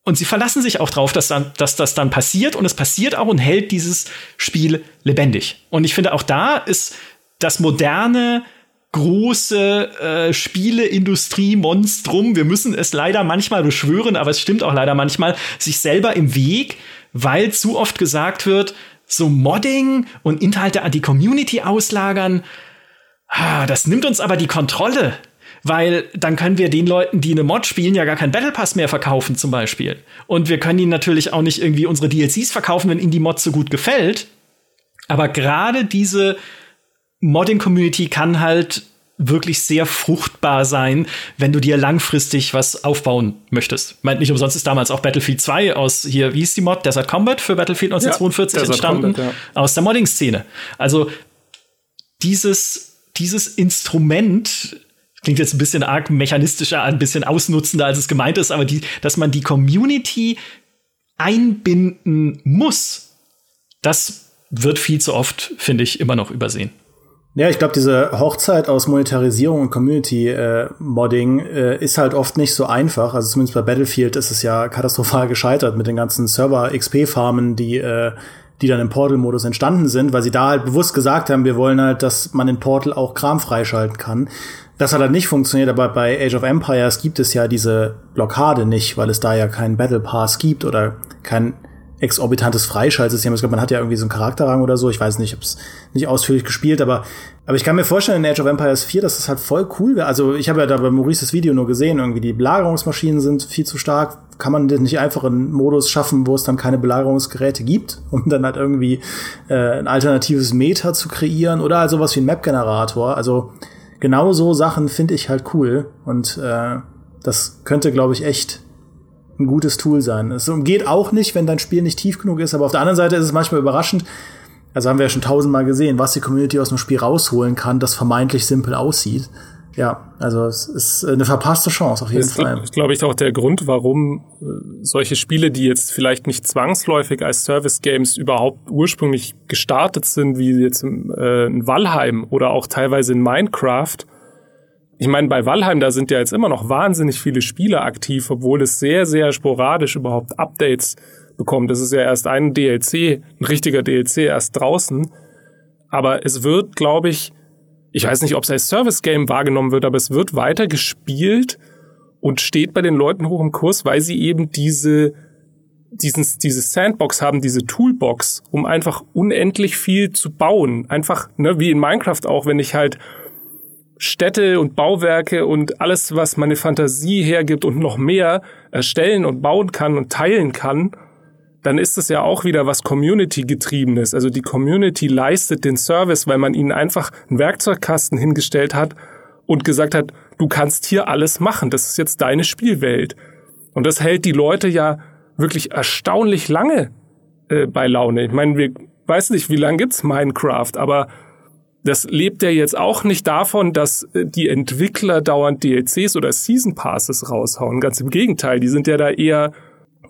Und sie verlassen sich auch drauf, dass, dann, dass das dann passiert und es passiert auch und hält dieses Spiel lebendig. Und ich finde, auch da ist das moderne, große äh, Spieleindustrie-Monstrum, wir müssen es leider manchmal beschwören, aber es stimmt auch leider manchmal, sich selber im Weg, weil zu oft gesagt wird, so Modding und Inhalte an die Community auslagern, ah, das nimmt uns aber die Kontrolle weil dann können wir den Leuten, die eine Mod spielen, ja gar keinen Battle Pass mehr verkaufen zum Beispiel. Und wir können ihnen natürlich auch nicht irgendwie unsere DLCs verkaufen, wenn ihnen die Mod so gut gefällt. Aber gerade diese Modding-Community kann halt wirklich sehr fruchtbar sein, wenn du dir langfristig was aufbauen möchtest. Meint nicht umsonst ist damals auch Battlefield 2 aus hier, wie ist die Mod? Desert Combat für Battlefield 1942 ja, entstanden. Combat, ja. Aus der Modding-Szene. Also dieses, dieses Instrument klingt jetzt ein bisschen arg mechanistischer, ein bisschen ausnutzender, als es gemeint ist, aber die, dass man die Community einbinden muss, das wird viel zu oft, finde ich, immer noch übersehen. Ja, ich glaube, diese Hochzeit aus Monetarisierung und Community-Modding äh, äh, ist halt oft nicht so einfach. Also zumindest bei Battlefield ist es ja katastrophal gescheitert mit den ganzen Server-XP-Farmen, die, äh, die dann im Portal-Modus entstanden sind, weil sie da halt bewusst gesagt haben, wir wollen halt, dass man in Portal auch Kram freischalten kann. Das hat halt nicht funktioniert, aber bei Age of Empires gibt es ja diese Blockade nicht, weil es da ja keinen Battle Pass gibt oder kein exorbitantes Freischaltsystem. Ich glaube, man hat ja irgendwie so einen Charakterrang oder so. Ich weiß nicht, ich habe es nicht ausführlich gespielt, aber, aber ich kann mir vorstellen, in Age of Empires 4, dass das halt voll cool wäre. Also ich habe ja da bei Maurices Video nur gesehen, irgendwie die Belagerungsmaschinen sind viel zu stark. Kann man denn nicht einfach einen Modus schaffen, wo es dann keine Belagerungsgeräte gibt, um dann halt irgendwie äh, ein alternatives Meta zu kreieren oder halt sowas wie ein Map-Generator. Also genau so Sachen finde ich halt cool und äh, das könnte, glaube ich, echt ein gutes Tool sein. Es geht auch nicht, wenn dein Spiel nicht tief genug ist, aber auf der anderen Seite ist es manchmal überraschend. Also haben wir ja schon tausendmal gesehen, was die Community aus einem Spiel rausholen kann, das vermeintlich simpel aussieht. Ja, also es ist eine verpasste Chance auf jeden das Fall. ist, glaube ich, auch der Grund, warum äh, solche Spiele, die jetzt vielleicht nicht zwangsläufig als Service Games überhaupt ursprünglich gestartet sind, wie jetzt äh, in Valheim oder auch teilweise in Minecraft. Ich meine, bei Valheim, da sind ja jetzt immer noch wahnsinnig viele Spiele aktiv, obwohl es sehr, sehr sporadisch überhaupt Updates bekommt. Das ist ja erst ein DLC, ein richtiger DLC erst draußen. Aber es wird, glaube ich, ich weiß nicht, ob es als Service-Game wahrgenommen wird, aber es wird weiter gespielt und steht bei den Leuten hoch im Kurs, weil sie eben diese, diesen, diese Sandbox haben, diese Toolbox, um einfach unendlich viel zu bauen. Einfach, ne, wie in Minecraft auch, wenn ich halt Städte und Bauwerke und alles, was meine Fantasie hergibt und noch mehr erstellen und bauen kann und teilen kann, dann ist es ja auch wieder was Community-getriebenes. Also die Community leistet den Service, weil man ihnen einfach einen Werkzeugkasten hingestellt hat und gesagt hat, du kannst hier alles machen. Das ist jetzt deine Spielwelt. Und das hält die Leute ja wirklich erstaunlich lange äh, bei Laune. Ich meine, wir weiß nicht, wie lange gibt's Minecraft, aber das lebt ja jetzt auch nicht davon, dass äh, die Entwickler dauernd DLCs oder Season Passes raushauen. Ganz im Gegenteil, die sind ja da eher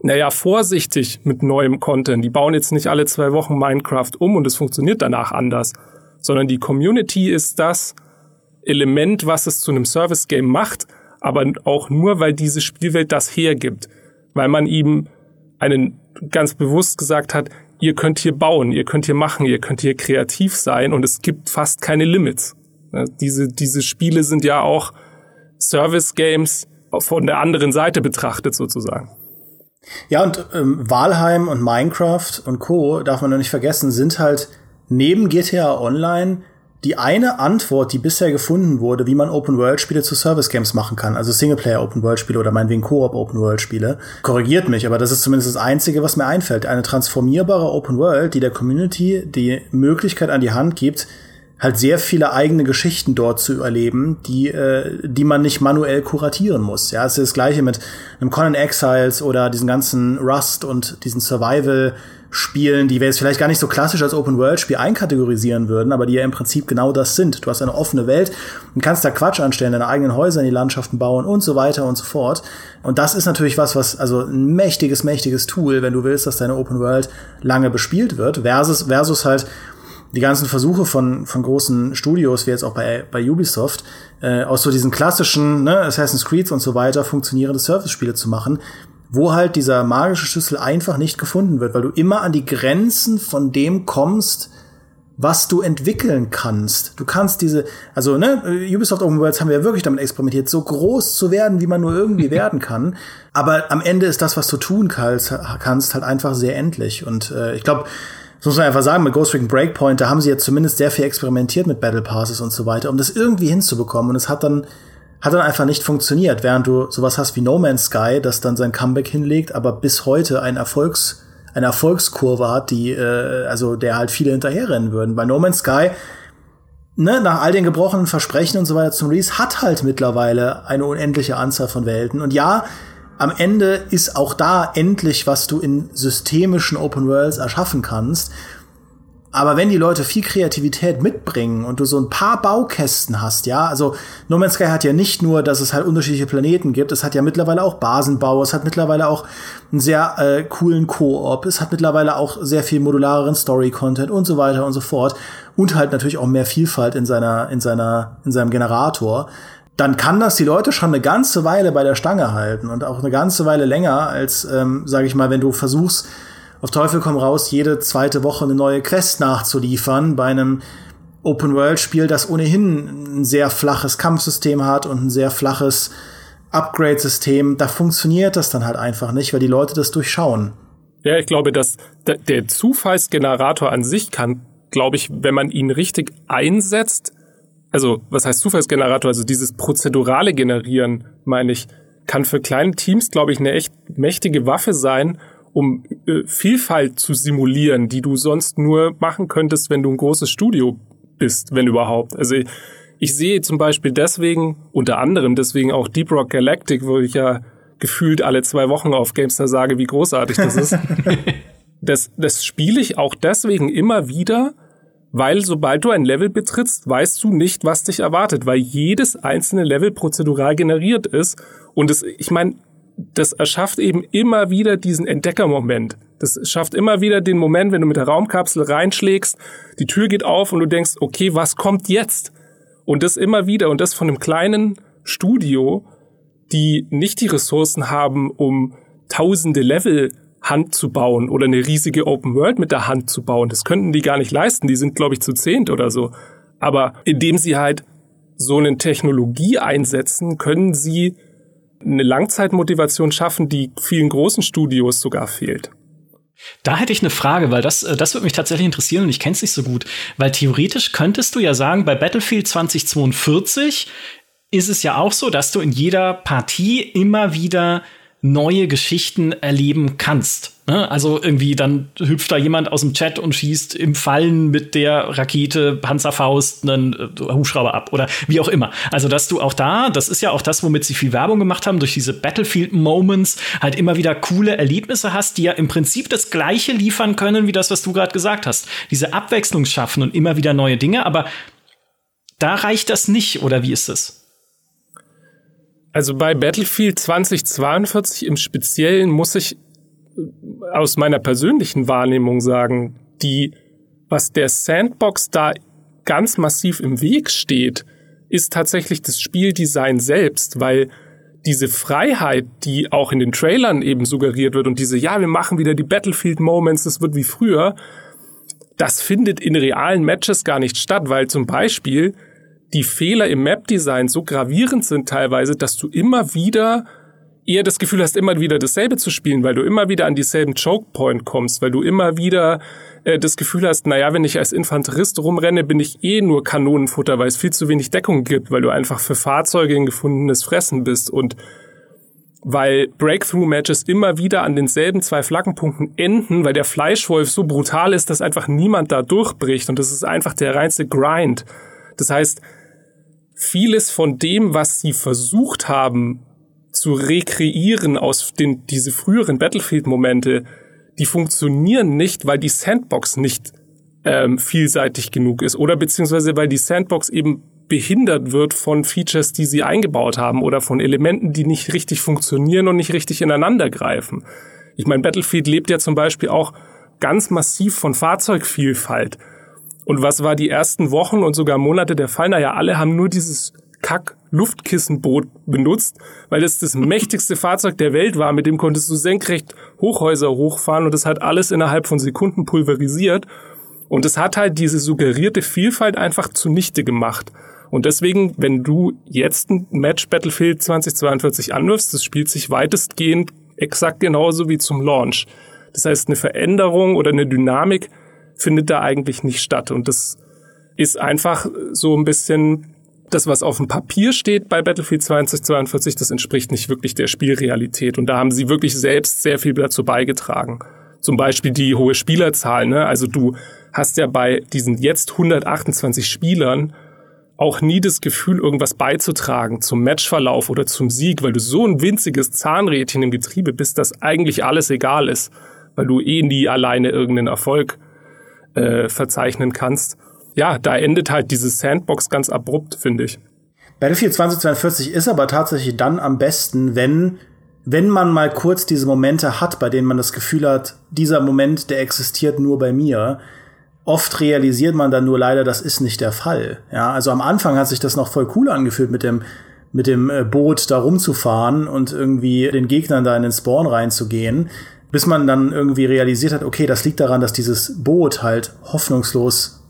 naja, vorsichtig mit neuem Content. Die bauen jetzt nicht alle zwei Wochen Minecraft um und es funktioniert danach anders, sondern die Community ist das Element, was es zu einem Service-Game macht, aber auch nur, weil diese Spielwelt das hergibt, weil man ihm einen ganz bewusst gesagt hat, ihr könnt hier bauen, ihr könnt hier machen, ihr könnt hier kreativ sein und es gibt fast keine Limits. Diese, diese Spiele sind ja auch Service Games von der anderen Seite betrachtet sozusagen. Ja, und ähm, Valheim und Minecraft und Co., darf man noch nicht vergessen, sind halt neben GTA Online die eine Antwort, die bisher gefunden wurde, wie man Open-World-Spiele zu Service-Games machen kann, also Singleplayer-Open-World-Spiele oder meinetwegen Koop-Open-World-Spiele, korrigiert mich, aber das ist zumindest das Einzige, was mir einfällt. Eine transformierbare Open-World, die der Community die Möglichkeit an die Hand gibt, halt sehr viele eigene Geschichten dort zu erleben, die, äh, die man nicht manuell kuratieren muss. Ja, es ist das gleiche mit einem Conan Exiles oder diesen ganzen Rust und diesen Survival Spielen, die wir jetzt vielleicht gar nicht so klassisch als Open-World-Spiel einkategorisieren würden, aber die ja im Prinzip genau das sind. Du hast eine offene Welt und kannst da Quatsch anstellen, deine eigenen Häuser in die Landschaften bauen und so weiter und so fort. Und das ist natürlich was, was, also ein mächtiges, mächtiges Tool, wenn du willst, dass deine Open-World lange bespielt wird, versus, versus halt die ganzen Versuche von, von großen Studios, wie jetzt auch bei, bei Ubisoft, äh, aus so diesen klassischen ne, Assassin's Creed und so weiter funktionierende Service-Spiele zu machen, wo halt dieser magische Schlüssel einfach nicht gefunden wird, weil du immer an die Grenzen von dem kommst, was du entwickeln kannst. Du kannst diese, also ne, Ubisoft Open Worlds haben wir ja wirklich damit experimentiert, so groß zu werden, wie man nur irgendwie werden kann. Aber am Ende ist das, was du tun kannst, kannst halt einfach sehr endlich. Und äh, ich glaube, das muss man einfach sagen, mit Ghost Recon Breakpoint, da haben sie jetzt zumindest sehr viel experimentiert mit Battle Passes und so weiter, um das irgendwie hinzubekommen. Und es hat dann hat dann einfach nicht funktioniert, während du sowas hast wie No Man's Sky, das dann sein Comeback hinlegt, aber bis heute ein Erfolgs, eine Erfolgskurve hat, die, äh, also der halt viele hinterherrennen würden. Bei No Man's Sky, ne, nach all den gebrochenen Versprechen und so weiter zum Release, hat halt mittlerweile eine unendliche Anzahl von Welten. Und ja, am Ende ist auch da endlich, was du in systemischen Open Worlds erschaffen kannst. Aber wenn die Leute viel Kreativität mitbringen und du so ein paar Baukästen hast, ja, also No Man's Sky hat ja nicht nur, dass es halt unterschiedliche Planeten gibt, es hat ja mittlerweile auch Basenbau, es hat mittlerweile auch einen sehr äh, coolen Koop, es hat mittlerweile auch sehr viel modulareren Story-Content und so weiter und so fort und halt natürlich auch mehr Vielfalt in seiner, in seiner, in seinem Generator dann kann das die Leute schon eine ganze Weile bei der Stange halten und auch eine ganze Weile länger als, ähm, sage ich mal, wenn du versuchst, auf Teufel komm raus, jede zweite Woche eine neue Quest nachzuliefern bei einem Open-World-Spiel, das ohnehin ein sehr flaches Kampfsystem hat und ein sehr flaches Upgrade-System. Da funktioniert das dann halt einfach nicht, weil die Leute das durchschauen. Ja, ich glaube, dass der Zufallsgenerator an sich kann, glaube ich, wenn man ihn richtig einsetzt, also was heißt Zufallsgenerator, also dieses prozedurale Generieren, meine ich, kann für kleine Teams, glaube ich, eine echt mächtige Waffe sein, um äh, Vielfalt zu simulieren, die du sonst nur machen könntest, wenn du ein großes Studio bist, wenn überhaupt. Also ich, ich sehe zum Beispiel deswegen, unter anderem deswegen auch Deep Rock Galactic, wo ich ja gefühlt alle zwei Wochen auf Gamestar sage, wie großartig das ist. das, das spiele ich auch deswegen immer wieder, weil sobald du ein Level betrittst, weißt du nicht, was dich erwartet, weil jedes einzelne Level prozedural generiert ist. Und es, ich meine, das erschafft eben immer wieder diesen Entdeckermoment. Das schafft immer wieder den Moment, wenn du mit der Raumkapsel reinschlägst, die Tür geht auf und du denkst, okay, was kommt jetzt? Und das immer wieder und das von einem kleinen Studio, die nicht die Ressourcen haben, um tausende Level Hand zu bauen oder eine riesige Open World mit der Hand zu bauen. Das könnten die gar nicht leisten. Die sind, glaube ich, zu zehnt oder so. Aber indem sie halt so eine Technologie einsetzen, können sie eine Langzeitmotivation schaffen, die vielen großen Studios sogar fehlt. Da hätte ich eine Frage, weil das, äh, das würde mich tatsächlich interessieren und ich kenne es nicht so gut. Weil theoretisch könntest du ja sagen, bei Battlefield 2042 ist es ja auch so, dass du in jeder Partie immer wieder neue Geschichten erleben kannst. Ne? Also irgendwie dann hüpft da jemand aus dem Chat und schießt im Fallen mit der Rakete Panzerfaust einen äh, Hubschrauber ab oder wie auch immer. Also dass du auch da, das ist ja auch das, womit sie viel Werbung gemacht haben, durch diese Battlefield Moments halt immer wieder coole Erlebnisse hast, die ja im Prinzip das gleiche liefern können wie das, was du gerade gesagt hast. Diese Abwechslung schaffen und immer wieder neue Dinge, aber da reicht das nicht oder wie ist es? Also bei Battlefield 2042 im Speziellen muss ich äh, aus meiner persönlichen Wahrnehmung sagen, die, was der Sandbox da ganz massiv im Weg steht, ist tatsächlich das Spieldesign selbst, weil diese Freiheit, die auch in den Trailern eben suggeriert wird und diese, ja, wir machen wieder die Battlefield Moments, das wird wie früher, das findet in realen Matches gar nicht statt, weil zum Beispiel die Fehler im Map-Design so gravierend sind teilweise, dass du immer wieder eher das Gefühl hast, immer wieder dasselbe zu spielen, weil du immer wieder an dieselben Choke-Point kommst, weil du immer wieder äh, das Gefühl hast, naja, wenn ich als Infanterist rumrenne, bin ich eh nur Kanonenfutter, weil es viel zu wenig Deckung gibt, weil du einfach für Fahrzeuge ein gefundenes Fressen bist und weil Breakthrough-Matches immer wieder an denselben zwei Flaggenpunkten enden, weil der Fleischwolf so brutal ist, dass einfach niemand da durchbricht und das ist einfach der reinste Grind. Das heißt, vieles von dem, was sie versucht haben zu rekreieren aus den, diese früheren Battlefield-Momente, die funktionieren nicht, weil die Sandbox nicht ähm, vielseitig genug ist oder beziehungsweise weil die Sandbox eben behindert wird von Features, die sie eingebaut haben oder von Elementen, die nicht richtig funktionieren und nicht richtig ineinander greifen. Ich meine, Battlefield lebt ja zum Beispiel auch ganz massiv von Fahrzeugvielfalt. Und was war die ersten Wochen und sogar Monate der Fall? Naja, alle haben nur dieses Kack-Luftkissenboot benutzt, weil es das mächtigste Fahrzeug der Welt war. Mit dem konntest du senkrecht Hochhäuser hochfahren und das hat alles innerhalb von Sekunden pulverisiert. Und es hat halt diese suggerierte Vielfalt einfach zunichte gemacht. Und deswegen, wenn du jetzt ein Match Battlefield 2042 anwirfst, das spielt sich weitestgehend exakt genauso wie zum Launch. Das heißt, eine Veränderung oder eine Dynamik findet da eigentlich nicht statt. Und das ist einfach so ein bisschen das, was auf dem Papier steht bei Battlefield 2042, das entspricht nicht wirklich der Spielrealität. Und da haben sie wirklich selbst sehr viel dazu beigetragen. Zum Beispiel die hohe Spielerzahl. Ne? Also du hast ja bei diesen jetzt 128 Spielern auch nie das Gefühl, irgendwas beizutragen zum Matchverlauf oder zum Sieg, weil du so ein winziges Zahnrädchen im Getriebe bist, dass eigentlich alles egal ist, weil du eh nie alleine irgendeinen Erfolg äh, verzeichnen kannst ja, da endet halt diese Sandbox ganz abrupt, finde ich. Battlefield 2042 ist aber tatsächlich dann am besten, wenn wenn man mal kurz diese Momente hat, bei denen man das Gefühl hat, dieser Moment, der existiert nur bei mir. Oft realisiert man dann nur leider, das ist nicht der Fall. Ja, also am Anfang hat sich das noch voll cool angefühlt mit dem mit dem äh, Boot da rumzufahren und irgendwie den Gegnern da in den Spawn reinzugehen, bis man dann irgendwie realisiert hat, okay, das liegt daran, dass dieses Boot halt hoffnungslos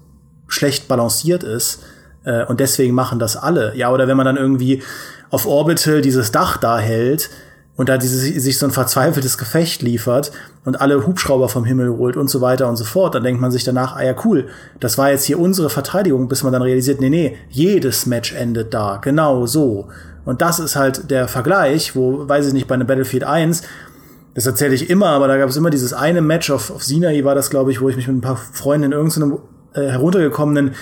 schlecht balanciert ist. Äh, und deswegen machen das alle. Ja, oder wenn man dann irgendwie auf Orbital dieses Dach da hält und da diese, sich so ein verzweifeltes Gefecht liefert und alle Hubschrauber vom Himmel holt und so weiter und so fort, dann denkt man sich danach, ah ja, cool, das war jetzt hier unsere Verteidigung, bis man dann realisiert, nee, nee, jedes Match endet da, genau so. Und das ist halt der Vergleich, wo, weiß ich nicht, bei einem Battlefield 1, das erzähle ich immer, aber da gab es immer dieses eine Match auf, auf Sinai war das, glaube ich, wo ich mich mit ein paar Freunden in irgendeinem äh, heruntergekommenen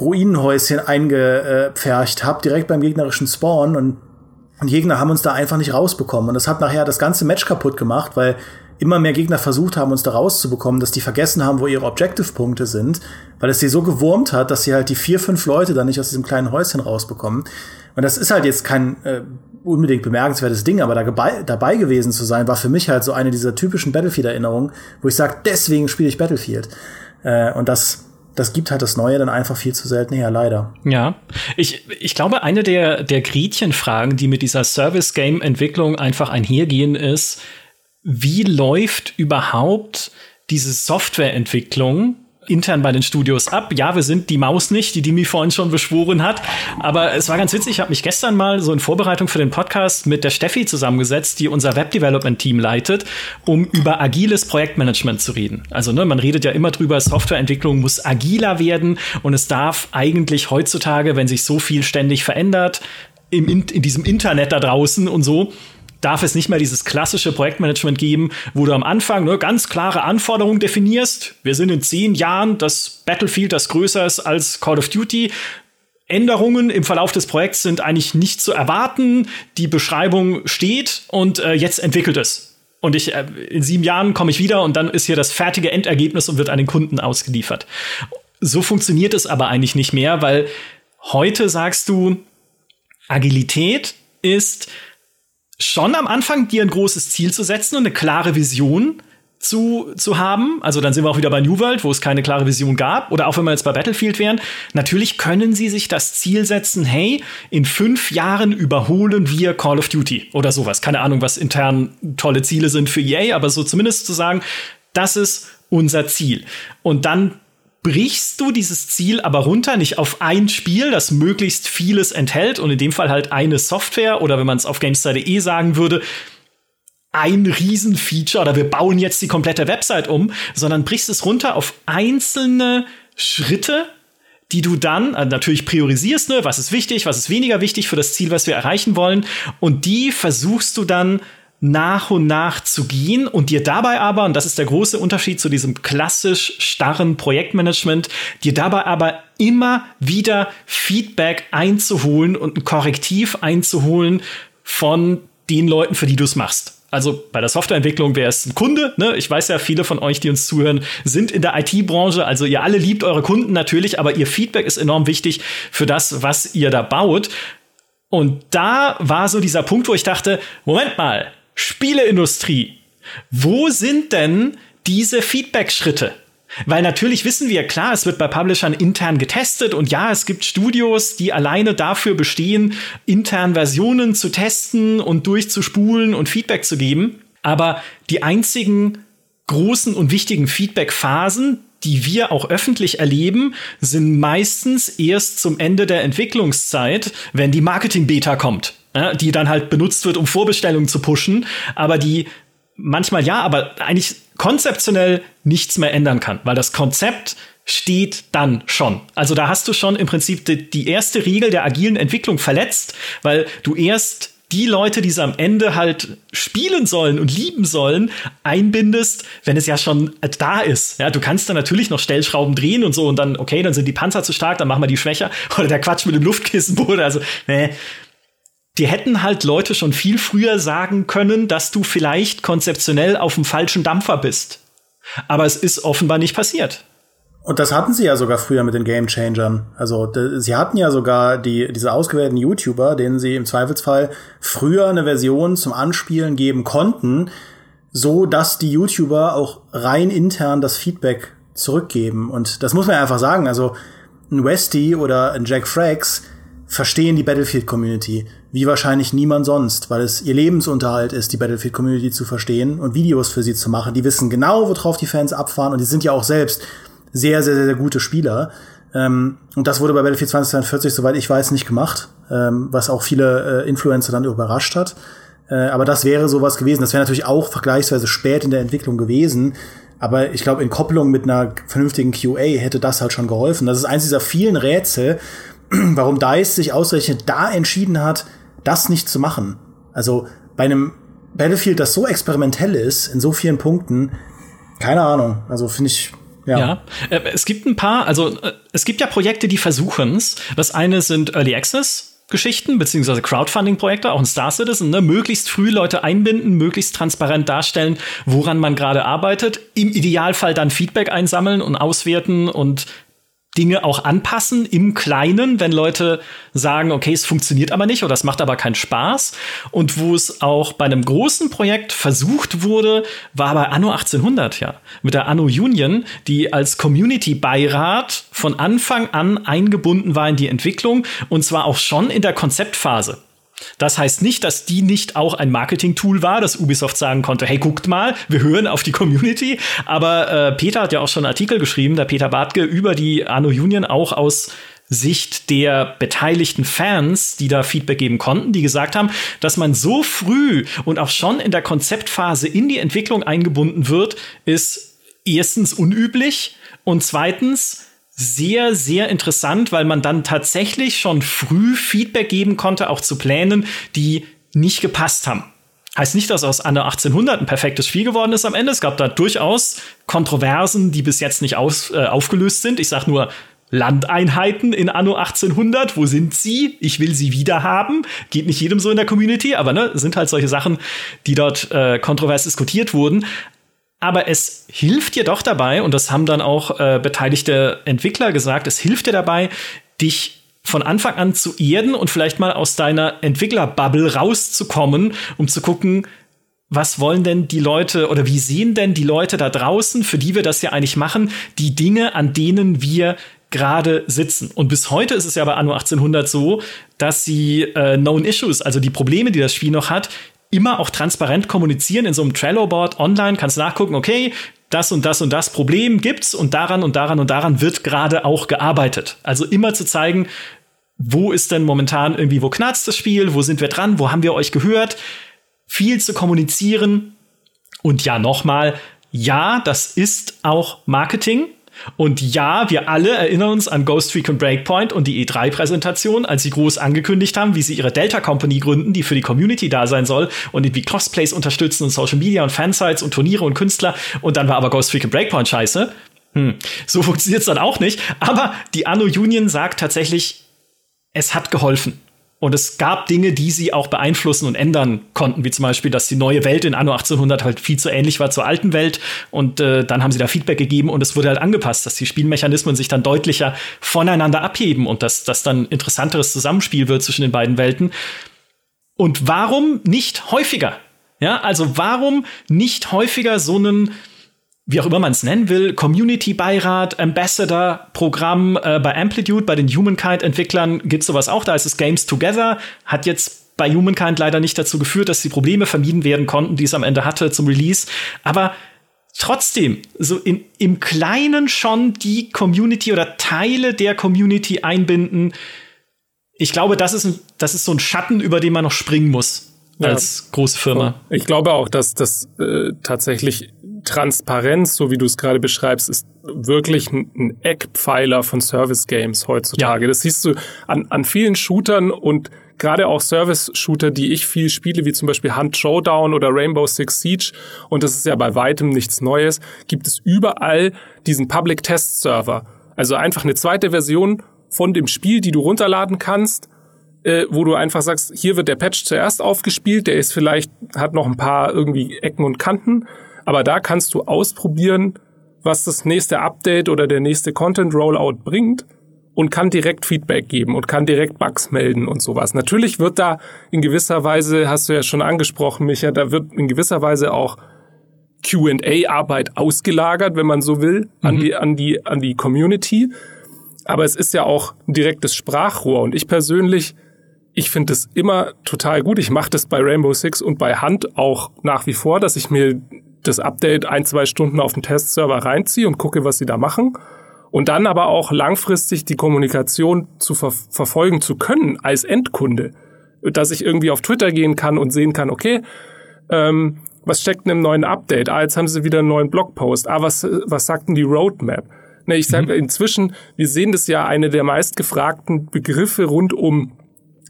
Ruinenhäuschen eingepfercht habe, direkt beim gegnerischen Spawn und und Gegner haben uns da einfach nicht rausbekommen. Und das hat nachher das ganze Match kaputt gemacht, weil immer mehr Gegner versucht haben, uns da rauszubekommen, dass die vergessen haben, wo ihre Objective-Punkte sind, weil es sie so gewurmt hat, dass sie halt die vier, fünf Leute dann nicht aus diesem kleinen Häuschen rausbekommen. Und das ist halt jetzt kein äh, unbedingt bemerkenswertes Ding, aber da dabei gewesen zu sein, war für mich halt so eine dieser typischen Battlefield-Erinnerungen, wo ich sage, deswegen spiele ich Battlefield. Äh, und das das gibt halt das Neue dann einfach viel zu selten her, leider. Ja, ich, ich glaube, eine der, der Gretchenfragen, die mit dieser Service-Game-Entwicklung einfach einhergehen, ist, wie läuft überhaupt diese Softwareentwicklung intern bei den Studios ab. Ja, wir sind die Maus nicht, die Dimi vorhin schon beschworen hat. Aber es war ganz witzig. Ich habe mich gestern mal so in Vorbereitung für den Podcast mit der Steffi zusammengesetzt, die unser Web-Development-Team leitet, um über agiles Projektmanagement zu reden. Also, ne, man redet ja immer drüber, Softwareentwicklung muss agiler werden und es darf eigentlich heutzutage, wenn sich so viel ständig verändert, im, in, in diesem Internet da draußen und so, darf es nicht mehr dieses klassische Projektmanagement geben, wo du am Anfang ne, ganz klare Anforderungen definierst. Wir sind in zehn Jahren das Battlefield, das größer ist als Call of Duty. Änderungen im Verlauf des Projekts sind eigentlich nicht zu erwarten. Die Beschreibung steht und äh, jetzt entwickelt es. Und ich, äh, in sieben Jahren komme ich wieder und dann ist hier das fertige Endergebnis und wird an den Kunden ausgeliefert. So funktioniert es aber eigentlich nicht mehr, weil heute sagst du, Agilität ist schon am Anfang dir ein großes Ziel zu setzen und eine klare Vision, zu, zu haben. Also dann sind wir auch wieder bei New World, wo es keine klare Vision gab. Oder auch wenn wir jetzt bei Battlefield wären. Natürlich können sie sich das Ziel setzen, hey, in fünf Jahren überholen wir Call of Duty oder sowas. Keine Ahnung, was intern tolle Ziele sind für EA, aber so zumindest zu sagen, das ist unser Ziel. Und dann brichst du dieses Ziel aber runter, nicht auf ein Spiel, das möglichst vieles enthält und in dem Fall halt eine Software oder wenn man es auf GameStar.de sagen würde, ein Riesenfeature oder wir bauen jetzt die komplette Website um, sondern brichst es runter auf einzelne Schritte, die du dann äh, natürlich priorisierst, ne? was ist wichtig, was ist weniger wichtig für das Ziel, was wir erreichen wollen. Und die versuchst du dann nach und nach zu gehen und dir dabei aber, und das ist der große Unterschied zu diesem klassisch starren Projektmanagement, dir dabei aber immer wieder Feedback einzuholen und ein Korrektiv einzuholen von den Leuten, für die du es machst also bei der Softwareentwicklung wäre es ein Kunde. Ne? Ich weiß ja, viele von euch, die uns zuhören, sind in der IT-Branche. Also ihr alle liebt eure Kunden natürlich, aber ihr Feedback ist enorm wichtig für das, was ihr da baut. Und da war so dieser Punkt, wo ich dachte, Moment mal, Spieleindustrie, wo sind denn diese Feedback-Schritte? Weil natürlich wissen wir, klar, es wird bei Publishern intern getestet und ja, es gibt Studios, die alleine dafür bestehen, intern Versionen zu testen und durchzuspulen und Feedback zu geben. Aber die einzigen großen und wichtigen Feedback-Phasen, die wir auch öffentlich erleben, sind meistens erst zum Ende der Entwicklungszeit, wenn die Marketing-Beta kommt, die dann halt benutzt wird, um Vorbestellungen zu pushen, aber die manchmal ja, aber eigentlich konzeptionell nichts mehr ändern kann, weil das Konzept steht dann schon. Also da hast du schon im Prinzip die, die erste Regel der agilen Entwicklung verletzt, weil du erst die Leute, die es am Ende halt spielen sollen und lieben sollen, einbindest, wenn es ja schon da ist. Ja, du kannst dann natürlich noch Stellschrauben drehen und so und dann, okay, dann sind die Panzer zu stark, dann machen wir die schwächer. Oder der Quatsch mit dem Luftkissenboden. Also, nee, die hätten halt Leute schon viel früher sagen können, dass du vielleicht konzeptionell auf dem falschen Dampfer bist. Aber es ist offenbar nicht passiert. Und das hatten sie ja sogar früher mit den Game Changern. Also sie hatten ja sogar die, diese ausgewählten YouTuber, denen sie im Zweifelsfall früher eine Version zum Anspielen geben konnten, so dass die YouTuber auch rein intern das Feedback zurückgeben. Und das muss man einfach sagen. Also ein Westy oder ein Jack Frags verstehen die Battlefield-Community wie wahrscheinlich niemand sonst, weil es ihr Lebensunterhalt ist, die Battlefield-Community zu verstehen und Videos für sie zu machen. Die wissen genau, worauf die Fans abfahren und die sind ja auch selbst sehr, sehr, sehr, sehr gute Spieler. Ähm, und das wurde bei Battlefield 2042, soweit ich weiß, nicht gemacht, ähm, was auch viele äh, Influencer dann überrascht hat. Äh, aber das wäre sowas gewesen. Das wäre natürlich auch vergleichsweise spät in der Entwicklung gewesen. Aber ich glaube, in Kopplung mit einer vernünftigen QA hätte das halt schon geholfen. Das ist eins dieser vielen Rätsel, warum DICE sich ausgerechnet da entschieden hat, das nicht zu machen. Also bei einem Battlefield, das so experimentell ist, in so vielen Punkten, keine Ahnung. Also finde ich, ja. ja. Äh, es gibt ein paar, also äh, es gibt ja Projekte, die versuchen es. Das eine sind Early Access. Geschichten beziehungsweise Crowdfunding-Projekte, auch in Star Citizen, ne? möglichst früh Leute einbinden, möglichst transparent darstellen, woran man gerade arbeitet, im Idealfall dann Feedback einsammeln und auswerten und Dinge auch anpassen im Kleinen, wenn Leute sagen, okay, es funktioniert aber nicht oder es macht aber keinen Spaß. Und wo es auch bei einem großen Projekt versucht wurde, war bei Anno 1800, ja, mit der Anno Union, die als Community-Beirat von Anfang an eingebunden war in die Entwicklung und zwar auch schon in der Konzeptphase. Das heißt nicht, dass die nicht auch ein Marketing-Tool war, dass Ubisoft sagen konnte, hey, guckt mal, wir hören auf die Community. Aber äh, Peter hat ja auch schon einen Artikel geschrieben, der Peter Bartke, über die Anno Union auch aus Sicht der beteiligten Fans, die da Feedback geben konnten, die gesagt haben, dass man so früh und auch schon in der Konzeptphase in die Entwicklung eingebunden wird, ist erstens unüblich und zweitens sehr, sehr interessant, weil man dann tatsächlich schon früh Feedback geben konnte, auch zu Plänen, die nicht gepasst haben. Heißt nicht, dass aus Anno 1800 ein perfektes Spiel geworden ist am Ende. Es gab da durchaus Kontroversen, die bis jetzt nicht aus, äh, aufgelöst sind. Ich sag nur Landeinheiten in Anno 1800. Wo sind sie? Ich will sie wieder haben. Geht nicht jedem so in der Community, aber ne, sind halt solche Sachen, die dort äh, kontrovers diskutiert wurden aber es hilft dir doch dabei, und das haben dann auch äh, beteiligte Entwickler gesagt, es hilft dir dabei, dich von Anfang an zu erden und vielleicht mal aus deiner Entwicklerbubble rauszukommen, um zu gucken, was wollen denn die Leute oder wie sehen denn die Leute da draußen, für die wir das ja eigentlich machen, die Dinge, an denen wir gerade sitzen. Und bis heute ist es ja bei Anno 1800 so, dass sie äh, Known Issues, also die Probleme, die das Spiel noch hat, immer auch transparent kommunizieren in so einem Trello-Board online, kannst nachgucken, okay, das und das und das Problem gibt's und daran und daran und daran wird gerade auch gearbeitet. Also immer zu zeigen, wo ist denn momentan irgendwie, wo knarzt das Spiel, wo sind wir dran, wo haben wir euch gehört, viel zu kommunizieren. Und ja, nochmal, ja, das ist auch Marketing. Und ja, wir alle erinnern uns an Ghost Recon Breakpoint und die E3-Präsentation, als sie groß angekündigt haben, wie sie ihre Delta Company gründen, die für die Community da sein soll und irgendwie Crossplays unterstützen und Social Media und Fansites und Turniere und Künstler. Und dann war aber Ghost Recon Breakpoint scheiße. Hm. So funktioniert es dann auch nicht. Aber die Anno Union sagt tatsächlich, es hat geholfen. Und es gab Dinge, die sie auch beeinflussen und ändern konnten, wie zum Beispiel, dass die neue Welt in Anno 1800 halt viel zu ähnlich war zur alten Welt. Und äh, dann haben sie da Feedback gegeben und es wurde halt angepasst, dass die Spielmechanismen sich dann deutlicher voneinander abheben und dass das dann interessanteres Zusammenspiel wird zwischen den beiden Welten. Und warum nicht häufiger? Ja, also warum nicht häufiger so einen wie auch immer man es nennen will, Community-Beirat, Ambassador-Programm äh, bei Amplitude, bei den Humankind-Entwicklern gibt sowas auch. Da ist es Games Together, hat jetzt bei Humankind leider nicht dazu geführt, dass die Probleme vermieden werden konnten, die es am Ende hatte zum Release. Aber trotzdem, so in, im Kleinen schon die Community oder Teile der Community einbinden. Ich glaube, das ist, ein, das ist so ein Schatten, über den man noch springen muss als ja. große Firma. Ich glaube auch, dass das äh, tatsächlich Transparenz, so wie du es gerade beschreibst, ist wirklich ein Eckpfeiler von Service Games heutzutage. Ja. Das siehst du an, an vielen Shootern und gerade auch Service-Shooter, die ich viel spiele, wie zum Beispiel Hunt Showdown oder Rainbow Six Siege, und das ist ja bei weitem nichts Neues, gibt es überall diesen Public Test Server. Also einfach eine zweite Version von dem Spiel, die du runterladen kannst, äh, wo du einfach sagst, hier wird der Patch zuerst aufgespielt, der ist vielleicht, hat noch ein paar irgendwie Ecken und Kanten, aber da kannst du ausprobieren, was das nächste Update oder der nächste Content Rollout bringt und kann direkt Feedback geben und kann direkt Bugs melden und sowas. Natürlich wird da in gewisser Weise, hast du ja schon angesprochen, Micha, da wird in gewisser Weise auch Q&A-Arbeit ausgelagert, wenn man so will, mhm. an die, an die, an die Community. Aber es ist ja auch ein direktes Sprachrohr und ich persönlich, ich finde es immer total gut. Ich mache das bei Rainbow Six und bei Hand auch nach wie vor, dass ich mir das Update ein, zwei Stunden auf den Testserver reinziehe und gucke, was sie da machen. Und dann aber auch langfristig die Kommunikation zu ver verfolgen zu können als Endkunde. Dass ich irgendwie auf Twitter gehen kann und sehen kann, okay, ähm, was steckt in einem neuen Update? Ah, jetzt haben sie wieder einen neuen Blogpost. Ah, was, was sagt denn die Roadmap? Ne, ich sage mhm. inzwischen, wir sehen das ja eine der meistgefragten Begriffe rund um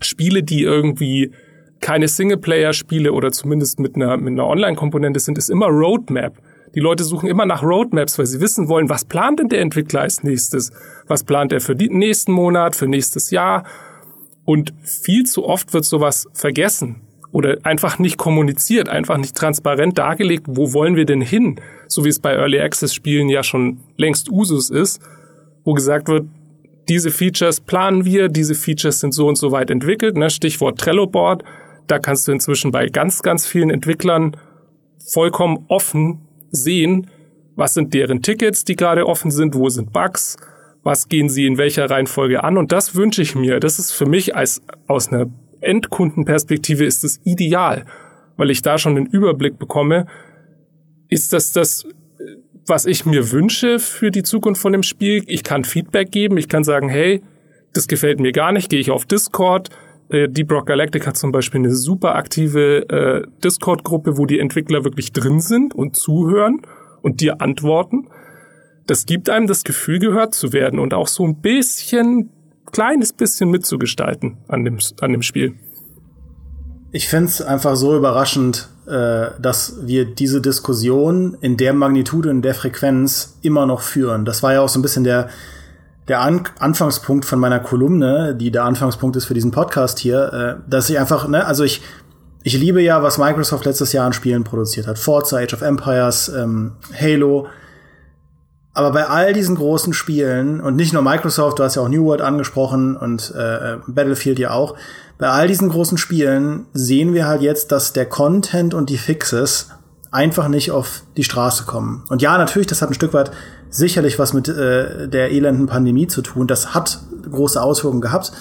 Spiele, die irgendwie keine Singleplayer-Spiele oder zumindest mit einer, mit einer Online-Komponente sind, ist immer Roadmap. Die Leute suchen immer nach Roadmaps, weil sie wissen wollen, was plant denn der Entwickler als nächstes? Was plant er für den nächsten Monat, für nächstes Jahr? Und viel zu oft wird sowas vergessen oder einfach nicht kommuniziert, einfach nicht transparent dargelegt, wo wollen wir denn hin? So wie es bei Early Access Spielen ja schon längst Usus ist, wo gesagt wird, diese Features planen wir, diese Features sind so und so weit entwickelt, ne? Stichwort Trello Board da kannst du inzwischen bei ganz, ganz vielen Entwicklern vollkommen offen sehen, was sind deren Tickets, die gerade offen sind, wo sind Bugs, was gehen sie in welcher Reihenfolge an. Und das wünsche ich mir. Das ist für mich als aus einer Endkundenperspektive ist es ideal, weil ich da schon den Überblick bekomme. Ist das das, was ich mir wünsche für die Zukunft von dem Spiel? Ich kann Feedback geben. Ich kann sagen, hey, das gefällt mir gar nicht. Gehe ich auf Discord, äh, Deep Rock Galactic hat zum Beispiel eine super aktive äh, Discord-Gruppe, wo die Entwickler wirklich drin sind und zuhören und dir antworten. Das gibt einem das Gefühl, gehört zu werden und auch so ein bisschen, kleines bisschen mitzugestalten an dem, an dem Spiel. Ich finde es einfach so überraschend, äh, dass wir diese Diskussion in der Magnitude und der Frequenz immer noch führen. Das war ja auch so ein bisschen der der An Anfangspunkt von meiner Kolumne, die der Anfangspunkt ist für diesen Podcast hier, äh, dass ich einfach, ne, also ich, ich liebe ja, was Microsoft letztes Jahr an Spielen produziert hat. Forza, Age of Empires, ähm, Halo. Aber bei all diesen großen Spielen und nicht nur Microsoft, du hast ja auch New World angesprochen und äh, Battlefield ja auch, bei all diesen großen Spielen sehen wir halt jetzt, dass der Content und die Fixes einfach nicht auf die Straße kommen. Und ja, natürlich, das hat ein Stück weit sicherlich was mit äh, der elenden Pandemie zu tun. Das hat große Auswirkungen gehabt.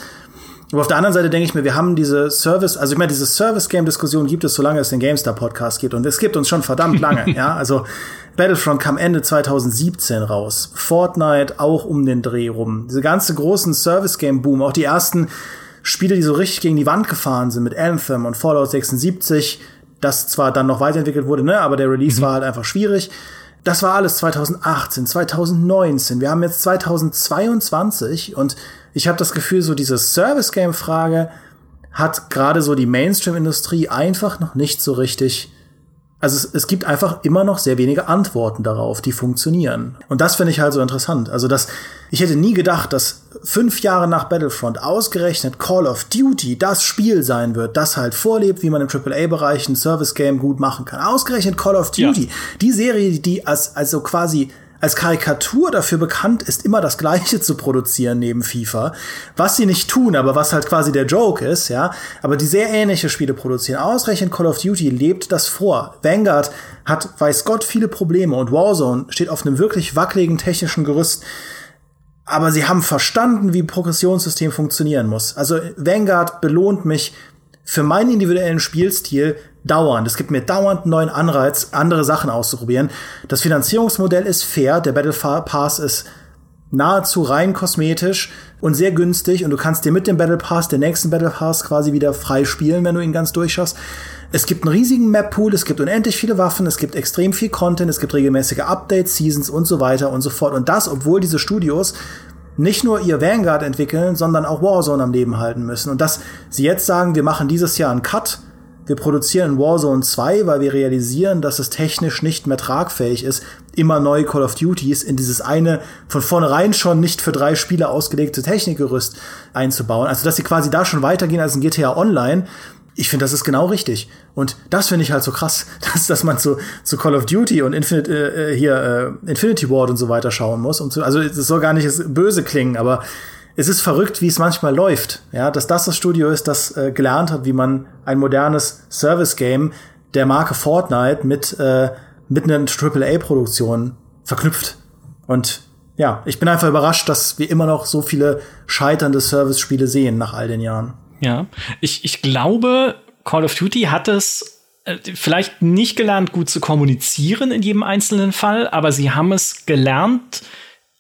Aber auf der anderen Seite denke ich mir, wir haben diese Service, also ich meine, diese Service-Game-Diskussion gibt es, solange es den GameStar-Podcast gibt. Und es gibt uns schon verdammt lange, ja. Also Battlefront kam Ende 2017 raus. Fortnite auch um den Dreh rum. Diese ganze großen Service-Game-Boom, auch die ersten Spiele, die so richtig gegen die Wand gefahren sind mit Anthem und Fallout 76, das zwar dann noch weiterentwickelt wurde, ne, aber der Release mhm. war halt einfach schwierig. Das war alles 2018, 2019. Wir haben jetzt 2022 und ich habe das Gefühl, so diese Service-Game-Frage hat gerade so die Mainstream-Industrie einfach noch nicht so richtig also es, es gibt einfach immer noch sehr wenige Antworten darauf, die funktionieren. Und das finde ich halt so interessant. Also das, ich hätte nie gedacht, dass fünf Jahre nach Battlefront ausgerechnet Call of Duty das Spiel sein wird, das halt vorlebt, wie man im AAA-Bereich ein Service-Game gut machen kann. Ausgerechnet Call of Duty, ja. die Serie, die als also quasi als Karikatur dafür bekannt ist, immer das Gleiche zu produzieren neben FIFA. Was sie nicht tun, aber was halt quasi der Joke ist, ja. Aber die sehr ähnliche Spiele produzieren. Ausreichend Call of Duty lebt das vor. Vanguard hat, weiß Gott, viele Probleme und Warzone steht auf einem wirklich wackeligen technischen Gerüst. Aber sie haben verstanden, wie Progressionssystem funktionieren muss. Also Vanguard belohnt mich für meinen individuellen Spielstil dauernd. Es gibt mir dauernd einen neuen Anreiz, andere Sachen auszuprobieren. Das Finanzierungsmodell ist fair, der Battle Pass ist nahezu rein kosmetisch und sehr günstig und du kannst dir mit dem Battle Pass den nächsten Battle Pass quasi wieder frei spielen, wenn du ihn ganz durchschaust. Es gibt einen riesigen Map Pool, es gibt unendlich viele Waffen, es gibt extrem viel Content, es gibt regelmäßige Updates, Seasons und so weiter und so fort. Und das, obwohl diese Studios nicht nur ihr Vanguard entwickeln, sondern auch Warzone am Leben halten müssen. Und dass sie jetzt sagen, wir machen dieses Jahr einen Cut, wir produzieren Warzone 2, weil wir realisieren, dass es technisch nicht mehr tragfähig ist, immer neue Call of Duties in dieses eine von vornherein schon nicht für drei Spieler ausgelegte Technikgerüst einzubauen. Also dass sie quasi da schon weitergehen als ein GTA Online, ich finde, das ist genau richtig. Und das finde ich halt so krass, dass, dass man zu, zu Call of Duty und Infinite, äh, äh, hier äh, Infinity Ward und so weiter schauen muss. Um zu, also es soll gar nicht böse klingen, aber es ist verrückt, wie es manchmal läuft. Ja, dass das das Studio ist, das äh, gelernt hat, wie man ein modernes Service-Game der Marke Fortnite mit, äh, mit einer AAA-Produktion verknüpft. Und ja, ich bin einfach überrascht, dass wir immer noch so viele scheiternde Service-Spiele sehen nach all den Jahren. Ja, ich, ich glaube, Call of Duty hat es äh, vielleicht nicht gelernt, gut zu kommunizieren in jedem einzelnen Fall, aber sie haben es gelernt,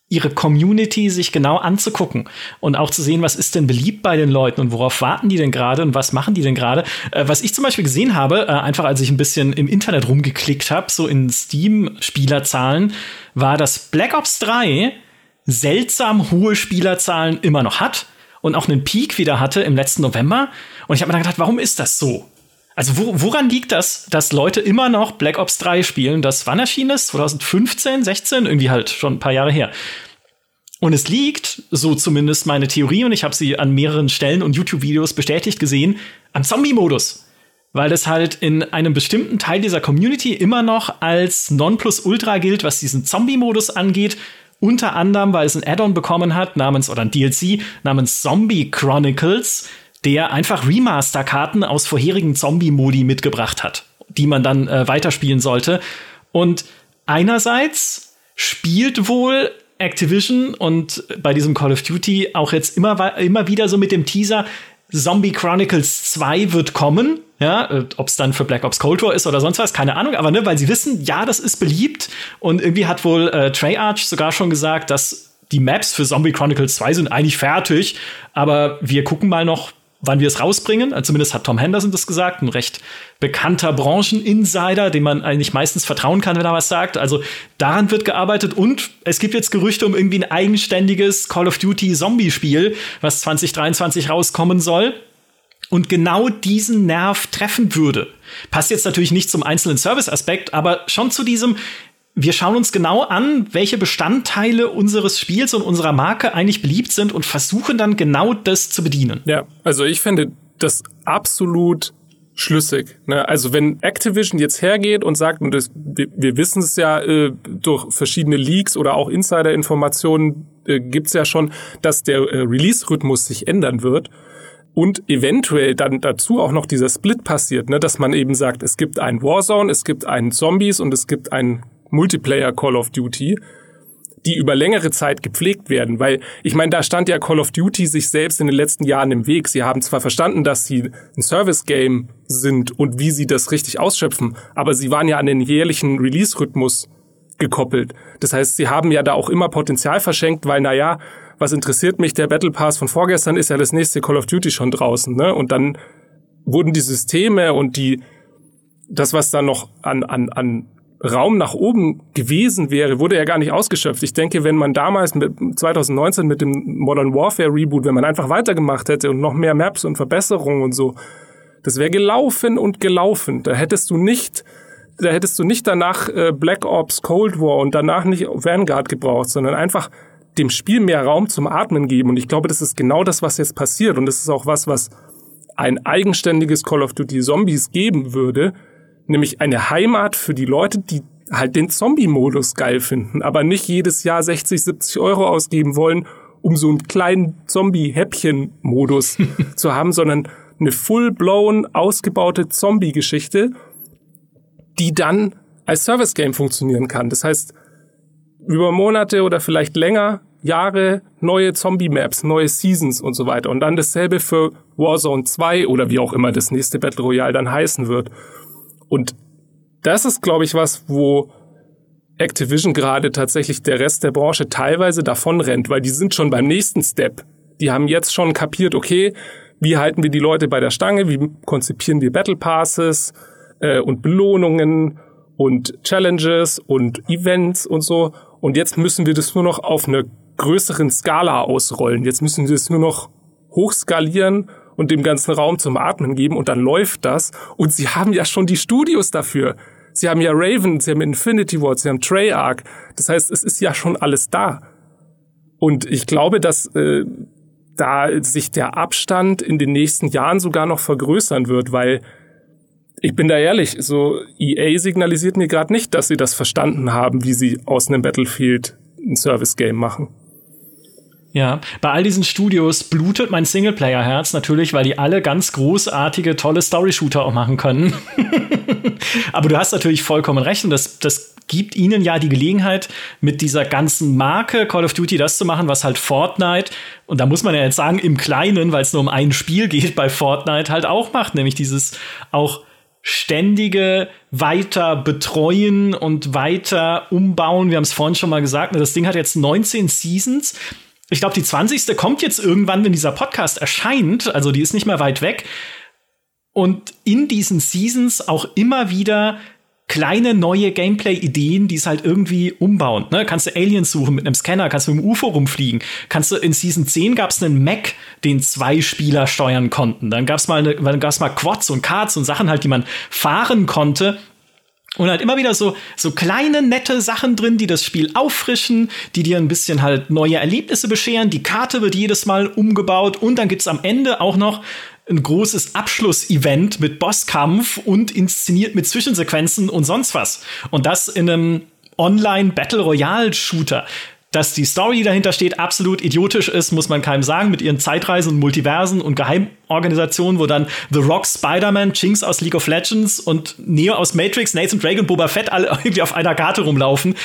ihre Community sich genau anzugucken und auch zu sehen, was ist denn beliebt bei den Leuten und worauf warten die denn gerade und was machen die denn gerade. Äh, was ich zum Beispiel gesehen habe, äh, einfach als ich ein bisschen im Internet rumgeklickt habe, so in Steam-Spielerzahlen, war, dass Black Ops 3 seltsam hohe Spielerzahlen immer noch hat und auch einen Peak wieder hatte im letzten November. Und ich habe mir dann gedacht, warum ist das so? Also wo, woran liegt das, dass Leute immer noch Black Ops 3 spielen? Das wann erschien es? 2015, 16? Irgendwie halt schon ein paar Jahre her. Und es liegt, so zumindest meine Theorie, und ich habe sie an mehreren Stellen und YouTube-Videos bestätigt gesehen, am Zombie-Modus. Weil das halt in einem bestimmten Teil dieser Community immer noch als Nonplusultra gilt, was diesen Zombie-Modus angeht unter anderem, weil es ein Add-on bekommen hat, namens, oder ein DLC, namens Zombie Chronicles, der einfach Remaster-Karten aus vorherigen Zombie-Modi mitgebracht hat, die man dann äh, weiterspielen sollte. Und einerseits spielt wohl Activision und bei diesem Call of Duty auch jetzt immer, immer wieder so mit dem Teaser, Zombie Chronicles 2 wird kommen. Ja, äh, ob es dann für Black Ops Cold War ist oder sonst was, keine Ahnung, aber ne, weil sie wissen, ja, das ist beliebt und irgendwie hat wohl äh, Treyarch sogar schon gesagt, dass die Maps für Zombie Chronicles 2 sind eigentlich fertig, aber wir gucken mal noch, wann wir es rausbringen. Also zumindest hat Tom Henderson das gesagt, ein recht bekannter Brancheninsider, dem man eigentlich meistens vertrauen kann, wenn er was sagt. Also daran wird gearbeitet und es gibt jetzt Gerüchte um irgendwie ein eigenständiges Call of Duty Zombie-Spiel, was 2023 rauskommen soll und genau diesen Nerv treffen würde. Passt jetzt natürlich nicht zum einzelnen Service-Aspekt, aber schon zu diesem, wir schauen uns genau an, welche Bestandteile unseres Spiels und unserer Marke eigentlich beliebt sind und versuchen dann genau das zu bedienen. Ja, also ich finde das absolut schlüssig. Ne? Also wenn Activision jetzt hergeht und sagt, und das, wir, wir wissen es ja äh, durch verschiedene Leaks oder auch Insider-Informationen äh, gibt es ja schon, dass der äh, Release-Rhythmus sich ändern wird und eventuell dann dazu auch noch dieser Split passiert, ne? dass man eben sagt, es gibt einen Warzone, es gibt einen Zombies und es gibt einen Multiplayer Call of Duty die über längere Zeit gepflegt werden. Weil ich meine, da stand ja Call of Duty sich selbst in den letzten Jahren im Weg. Sie haben zwar verstanden, dass sie ein Service-Game sind und wie sie das richtig ausschöpfen, aber sie waren ja an den jährlichen Release-Rhythmus gekoppelt. Das heißt, sie haben ja da auch immer Potenzial verschenkt, weil, naja, was interessiert mich, der Battle Pass von vorgestern ist ja das nächste Call of Duty schon draußen, ne? Und dann wurden die Systeme und die, das, was da noch an, an, an Raum nach oben gewesen wäre, wurde ja gar nicht ausgeschöpft. Ich denke, wenn man damals mit 2019 mit dem Modern Warfare Reboot, wenn man einfach weitergemacht hätte und noch mehr Maps und Verbesserungen und so, das wäre gelaufen und gelaufen. Da hättest du nicht, da hättest du nicht danach äh, Black Ops Cold War und danach nicht Vanguard gebraucht, sondern einfach dem Spiel mehr Raum zum Atmen geben. Und ich glaube, das ist genau das, was jetzt passiert. Und das ist auch was, was ein eigenständiges Call of Duty Zombies geben würde, nämlich eine Heimat für die Leute, die halt den Zombie-Modus geil finden, aber nicht jedes Jahr 60, 70 Euro ausgeben wollen, um so einen kleinen Zombie-Häppchen-Modus zu haben, sondern eine full-blown ausgebaute Zombie-Geschichte, die dann als Service-Game funktionieren kann. Das heißt, über Monate oder vielleicht länger, Jahre, neue Zombie-Maps, neue Seasons und so weiter. Und dann dasselbe für Warzone 2 oder wie auch immer das nächste Battle Royale dann heißen wird. Und das ist, glaube ich, was, wo Activision gerade tatsächlich der Rest der Branche teilweise davon rennt, weil die sind schon beim nächsten Step. Die haben jetzt schon kapiert, okay, wie halten wir die Leute bei der Stange, wie konzipieren wir Battle Passes äh, und Belohnungen und Challenges und Events und so. Und jetzt müssen wir das nur noch auf einer größeren Skala ausrollen. Jetzt müssen wir es nur noch hochskalieren und dem ganzen Raum zum Atmen geben und dann läuft das. Und sie haben ja schon die Studios dafür. Sie haben ja Raven, sie haben Infinity Ward, sie haben Treyarch. Das heißt, es ist ja schon alles da. Und ich glaube, dass äh, da sich der Abstand in den nächsten Jahren sogar noch vergrößern wird, weil ich bin da ehrlich, so EA signalisiert mir gerade nicht, dass sie das verstanden haben, wie sie aus einem Battlefield ein Service Game machen. Ja, bei all diesen Studios blutet mein Singleplayer-Herz natürlich, weil die alle ganz großartige, tolle Story-Shooter auch machen können. Aber du hast natürlich vollkommen recht und das, das gibt ihnen ja die Gelegenheit, mit dieser ganzen Marke Call of Duty das zu machen, was halt Fortnite, und da muss man ja jetzt sagen, im Kleinen, weil es nur um ein Spiel geht, bei Fortnite halt auch macht, nämlich dieses auch ständige weiter betreuen und weiter umbauen. Wir haben es vorhin schon mal gesagt, ne, das Ding hat jetzt 19 Seasons ich glaube, die 20. kommt jetzt irgendwann, wenn dieser Podcast erscheint. Also die ist nicht mehr weit weg. Und in diesen Seasons auch immer wieder kleine neue Gameplay-Ideen, die es halt irgendwie umbauen. Ne? Kannst du Aliens suchen mit einem Scanner, kannst du mit dem UFO rumfliegen. Kannst du in Season 10 gab es einen Mac, den zwei Spieler steuern konnten. Dann gab es mal, gab's mal Quads und Karts und Sachen halt, die man fahren konnte. Und halt immer wieder so, so kleine, nette Sachen drin, die das Spiel auffrischen, die dir ein bisschen halt neue Erlebnisse bescheren. Die Karte wird jedes Mal umgebaut und dann gibt's am Ende auch noch ein großes Abschlussevent mit Bosskampf und inszeniert mit Zwischensequenzen und sonst was. Und das in einem Online-Battle Royale-Shooter dass die Story dahinter steht, absolut idiotisch ist, muss man keinem sagen, mit ihren Zeitreisen und Multiversen und Geheimorganisationen, wo dann The Rock, Spider-Man, Jinx aus League of Legends und Neo aus Matrix, Nathan Drake und Boba Fett alle irgendwie auf einer Karte rumlaufen.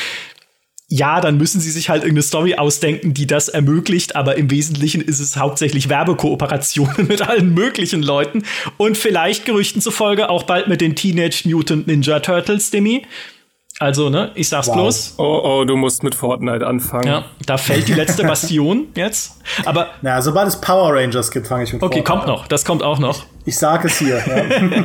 Ja, dann müssen sie sich halt irgendeine Story ausdenken, die das ermöglicht, aber im Wesentlichen ist es hauptsächlich Werbekooperationen mit allen möglichen Leuten und vielleicht Gerüchten zufolge auch bald mit den Teenage Mutant Ninja Turtles, Demi. Also, ne, ich sag's wow. bloß. Oh, oh, du musst mit Fortnite anfangen. Ja, da fällt die letzte Bastion jetzt. Aber. Na, sobald es Power Rangers gibt, fange ich mit Okay, Fortnite kommt noch. Das kommt auch noch. Ich, ich sag es hier. Ja.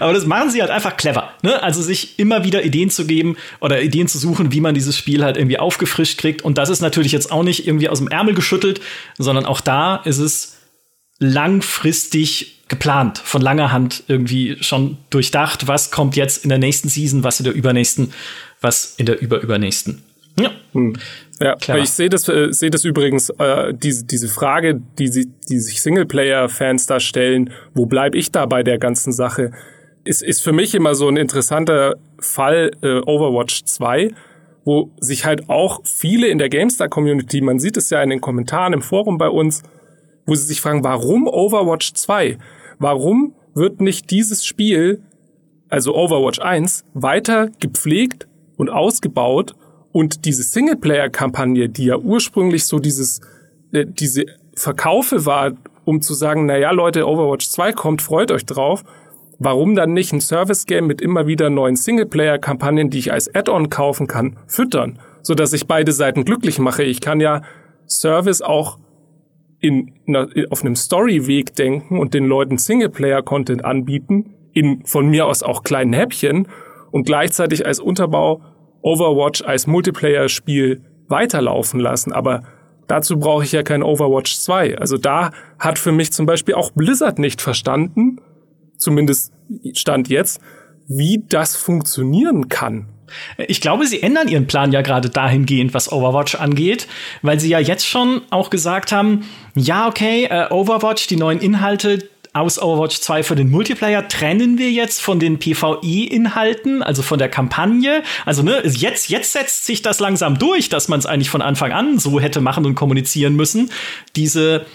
Aber das machen sie halt einfach clever. Ne? Also sich immer wieder Ideen zu geben oder Ideen zu suchen, wie man dieses Spiel halt irgendwie aufgefrischt kriegt. Und das ist natürlich jetzt auch nicht irgendwie aus dem Ärmel geschüttelt, sondern auch da ist es langfristig geplant, von langer Hand irgendwie schon durchdacht, was kommt jetzt in der nächsten Season, was in der übernächsten, was in der überübernächsten. Ja, Hm. Ja, Clever. ich sehe das, äh, sehe das übrigens, äh, diese, diese Frage, die, sie, die sich Singleplayer-Fans da stellen, wo bleibe ich da bei der ganzen Sache, ist, ist für mich immer so ein interessanter Fall äh, Overwatch 2, wo sich halt auch viele in der GameStar-Community, man sieht es ja in den Kommentaren im Forum bei uns, wo sie sich fragen, warum Overwatch 2? Warum wird nicht dieses Spiel, also Overwatch 1, weiter gepflegt und ausgebaut und diese Singleplayer-Kampagne, die ja ursprünglich so dieses, äh, diese Verkaufe war, um zu sagen, na ja, Leute, Overwatch 2 kommt, freut euch drauf, warum dann nicht ein Service-Game mit immer wieder neuen Singleplayer-Kampagnen, die ich als Add-on kaufen kann, füttern, so dass ich beide Seiten glücklich mache. Ich kann ja Service auch in, auf einem Story-Weg denken und den Leuten Singleplayer-Content anbieten, in von mir aus auch kleinen Häppchen und gleichzeitig als Unterbau Overwatch als Multiplayer-Spiel weiterlaufen lassen. Aber dazu brauche ich ja kein Overwatch 2. Also da hat für mich zum Beispiel auch Blizzard nicht verstanden, zumindest Stand jetzt, wie das funktionieren kann. Ich glaube, sie ändern ihren Plan ja gerade dahingehend, was Overwatch angeht, weil sie ja jetzt schon auch gesagt haben, ja, okay, äh, Overwatch, die neuen Inhalte aus Overwatch 2 für den Multiplayer trennen wir jetzt von den PvE-Inhalten, also von der Kampagne. Also ne, jetzt, jetzt setzt sich das langsam durch, dass man es eigentlich von Anfang an so hätte machen und kommunizieren müssen. Diese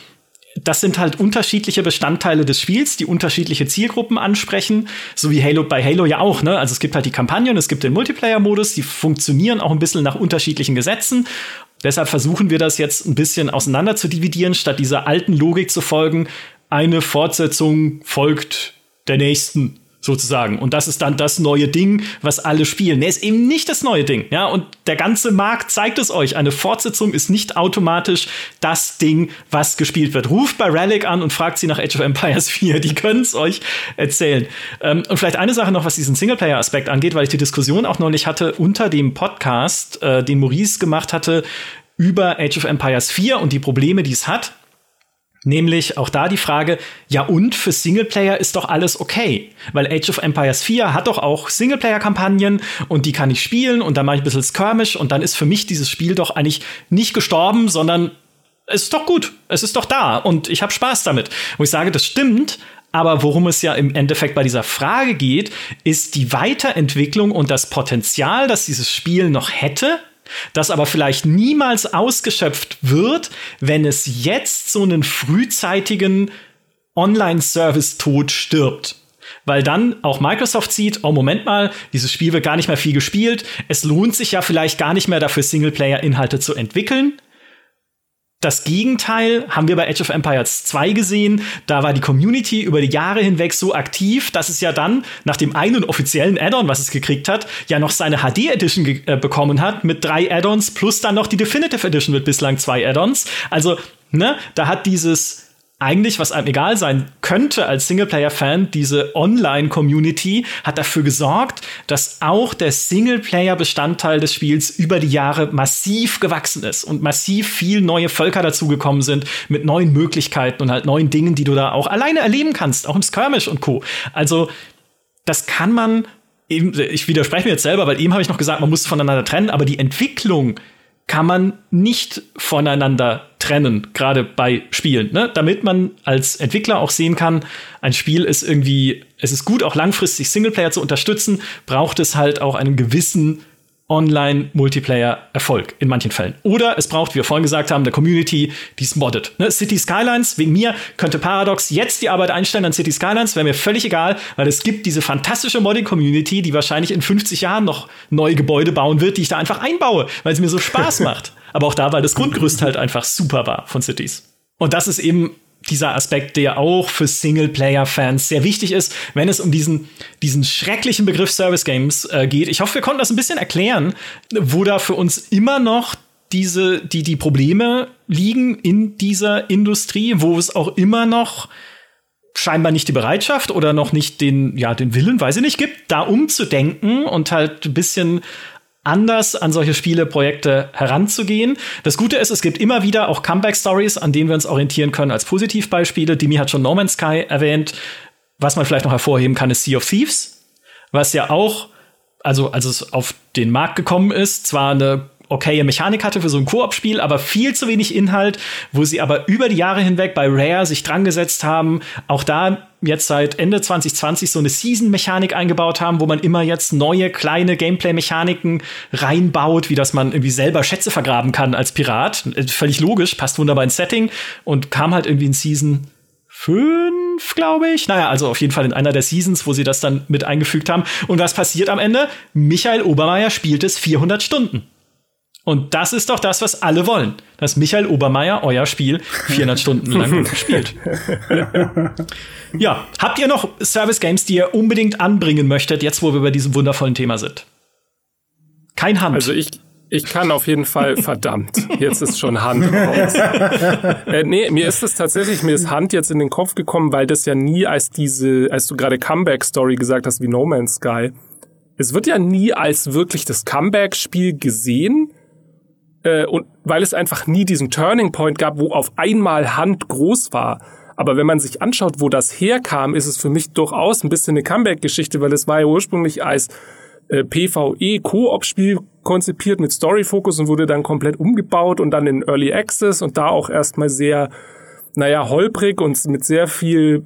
das sind halt unterschiedliche Bestandteile des Spiels, die unterschiedliche Zielgruppen ansprechen, so wie Halo bei Halo ja auch, ne? Also es gibt halt die Kampagne und es gibt den Multiplayer-Modus, die funktionieren auch ein bisschen nach unterschiedlichen Gesetzen. Deshalb versuchen wir das jetzt ein bisschen auseinander zu dividieren, statt dieser alten Logik zu folgen. Eine Fortsetzung folgt der nächsten sozusagen. Und das ist dann das neue Ding, was alle spielen. Nee, ist eben nicht das neue Ding. Ja, und der ganze Markt zeigt es euch. Eine Fortsetzung ist nicht automatisch das Ding, was gespielt wird. Ruft bei Relic an und fragt sie nach Age of Empires 4. Die können es euch erzählen. Ähm, und vielleicht eine Sache noch, was diesen Singleplayer-Aspekt angeht, weil ich die Diskussion auch neulich hatte unter dem Podcast, äh, den Maurice gemacht hatte, über Age of Empires 4 und die Probleme, die es hat. Nämlich auch da die Frage, ja und für Singleplayer ist doch alles okay. Weil Age of Empires 4 hat doch auch Singleplayer-Kampagnen und die kann ich spielen und dann mache ich ein bisschen Skirmish und dann ist für mich dieses Spiel doch eigentlich nicht gestorben, sondern es ist doch gut, es ist doch da und ich habe Spaß damit. Und ich sage, das stimmt, aber worum es ja im Endeffekt bei dieser Frage geht, ist die Weiterentwicklung und das Potenzial, das dieses Spiel noch hätte, das aber vielleicht niemals ausgeschöpft wird, wenn es jetzt so einen frühzeitigen Online-Service-Tod stirbt. Weil dann auch Microsoft sieht, oh Moment mal, dieses Spiel wird gar nicht mehr viel gespielt, es lohnt sich ja vielleicht gar nicht mehr dafür Singleplayer-Inhalte zu entwickeln das Gegenteil haben wir bei Age of Empires 2 gesehen. Da war die Community über die Jahre hinweg so aktiv, dass es ja dann nach dem einen offiziellen Add-on, was es gekriegt hat, ja noch seine HD Edition äh, bekommen hat mit drei Add-ons plus dann noch die Definitive Edition mit bislang zwei Add-ons. Also, ne, da hat dieses eigentlich, was einem egal sein könnte als Singleplayer-Fan, diese Online-Community hat dafür gesorgt, dass auch der Singleplayer-Bestandteil des Spiels über die Jahre massiv gewachsen ist und massiv viel neue Völker dazugekommen sind mit neuen Möglichkeiten und halt neuen Dingen, die du da auch alleine erleben kannst, auch im Skirmish und Co. Also, das kann man eben, ich widerspreche mir jetzt selber, weil eben habe ich noch gesagt, man muss voneinander trennen, aber die Entwicklung kann man nicht voneinander trennen, gerade bei Spielen, ne? damit man als Entwickler auch sehen kann, ein Spiel ist irgendwie, es ist gut, auch langfristig Singleplayer zu unterstützen, braucht es halt auch einen gewissen Online-Multiplayer-Erfolg in manchen Fällen. Oder es braucht, wie wir vorhin gesagt haben, eine Community, die es moddet. Ne? City Skylines, wegen mir könnte Paradox jetzt die Arbeit einstellen an City Skylines, wäre mir völlig egal, weil es gibt diese fantastische Modding-Community, die wahrscheinlich in 50 Jahren noch neue Gebäude bauen wird, die ich da einfach einbaue, weil es mir so Spaß macht. Aber auch da, weil das Grundgerüst halt einfach super war von Cities. Und das ist eben dieser Aspekt, der auch für Singleplayer-Fans sehr wichtig ist, wenn es um diesen, diesen schrecklichen Begriff Service Games äh, geht. Ich hoffe, wir konnten das ein bisschen erklären, wo da für uns immer noch diese, die, die Probleme liegen in dieser Industrie, wo es auch immer noch scheinbar nicht die Bereitschaft oder noch nicht den, ja, den Willen, weiß ich nicht, gibt, da umzudenken und halt ein bisschen anders an solche Spieleprojekte heranzugehen. Das Gute ist, es gibt immer wieder auch Comeback-Stories, an denen wir uns orientieren können als Positivbeispiele. Dimi hat schon No Man's Sky erwähnt. Was man vielleicht noch hervorheben kann, ist Sea of Thieves, was ja auch, also als es auf den Markt gekommen ist, zwar eine okaye Mechanik hatte für so ein Koop-Spiel, aber viel zu wenig Inhalt, wo sie aber über die Jahre hinweg bei Rare sich dran gesetzt haben, auch da jetzt seit Ende 2020 so eine Season-Mechanik eingebaut haben, wo man immer jetzt neue kleine Gameplay-Mechaniken reinbaut, wie dass man irgendwie selber Schätze vergraben kann als Pirat. Völlig logisch, passt wunderbar ins Setting und kam halt irgendwie in Season 5, glaube ich. Naja, also auf jeden Fall in einer der Seasons, wo sie das dann mit eingefügt haben. Und was passiert am Ende? Michael Obermeier spielt es 400 Stunden. Und das ist doch das, was alle wollen, dass Michael Obermeier euer Spiel 400 Stunden lang spielt. Ja, habt ihr noch Service Games, die ihr unbedingt anbringen möchtet, jetzt wo wir bei diesem wundervollen Thema sind? Kein Hand. Also ich, ich kann auf jeden Fall, verdammt, jetzt ist schon Hand raus. äh, nee, mir ist es tatsächlich, mir ist Hand jetzt in den Kopf gekommen, weil das ja nie als diese, als du gerade Comeback-Story gesagt hast, wie No Man's Sky, es wird ja nie als wirklich das Comeback-Spiel gesehen, äh, und weil es einfach nie diesen Turning Point gab, wo auf einmal Hand groß war. Aber wenn man sich anschaut, wo das herkam, ist es für mich durchaus ein bisschen eine Comeback-Geschichte, weil es war ja ursprünglich als äh, PvE Koop-Spiel konzipiert mit Story-Fokus und wurde dann komplett umgebaut und dann in Early Access und da auch erstmal sehr, naja, holprig und mit sehr viel,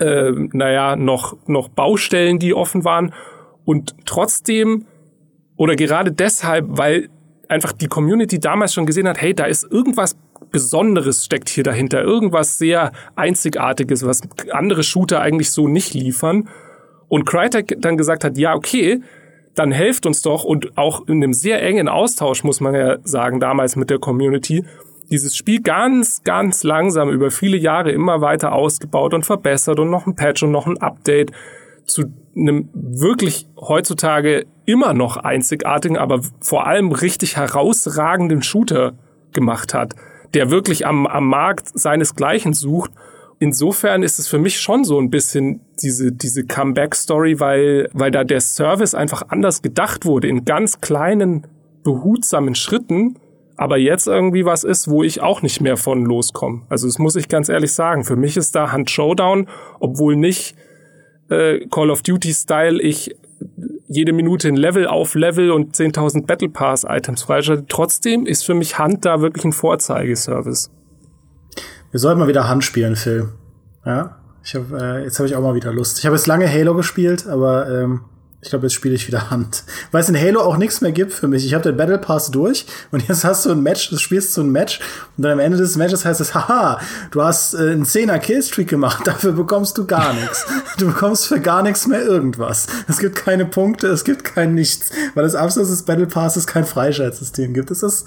äh, naja, noch, noch Baustellen, die offen waren. Und trotzdem, oder gerade deshalb, weil einfach die Community damals schon gesehen hat, hey, da ist irgendwas Besonderes steckt hier dahinter, irgendwas sehr Einzigartiges, was andere Shooter eigentlich so nicht liefern. Und Crytek dann gesagt hat, ja, okay, dann helft uns doch. Und auch in einem sehr engen Austausch, muss man ja sagen, damals mit der Community, dieses Spiel ganz, ganz langsam über viele Jahre immer weiter ausgebaut und verbessert und noch ein Patch und noch ein Update zu einem wirklich heutzutage immer noch einzigartigen, aber vor allem richtig herausragenden Shooter gemacht hat, der wirklich am, am Markt seinesgleichen sucht insofern ist es für mich schon so ein bisschen diese, diese Comeback-Story, weil, weil da der Service einfach anders gedacht wurde, in ganz kleinen, behutsamen Schritten, aber jetzt irgendwie was ist, wo ich auch nicht mehr von loskomme. Also das muss ich ganz ehrlich sagen. Für mich ist da Hand Showdown, obwohl nicht äh, Call of Duty-Style ich jede Minute ein Level auf Level und 10.000 Battle Pass-Items freischalte. Trotzdem ist für mich Hand da wirklich ein Vorzeigeservice. Wir sollten mal wieder Hand spielen, Phil. Ja, ich hab, äh, jetzt habe ich auch mal wieder Lust. Ich habe jetzt lange Halo gespielt, aber ähm, ich glaube, jetzt spiele ich wieder Hand. Weil es in Halo auch nichts mehr gibt für mich. Ich habe den Battle Pass durch und jetzt hast du ein Match, du spielst du ein Match und dann am Ende des Matches heißt es, haha, du hast äh, einen 10er Killstreak gemacht, dafür bekommst du gar nichts. Du bekommst für gar nichts mehr irgendwas. Es gibt keine Punkte, es gibt kein Nichts, weil es Abschluss des Battle Passes kein Freischaltsystem gibt. Es ist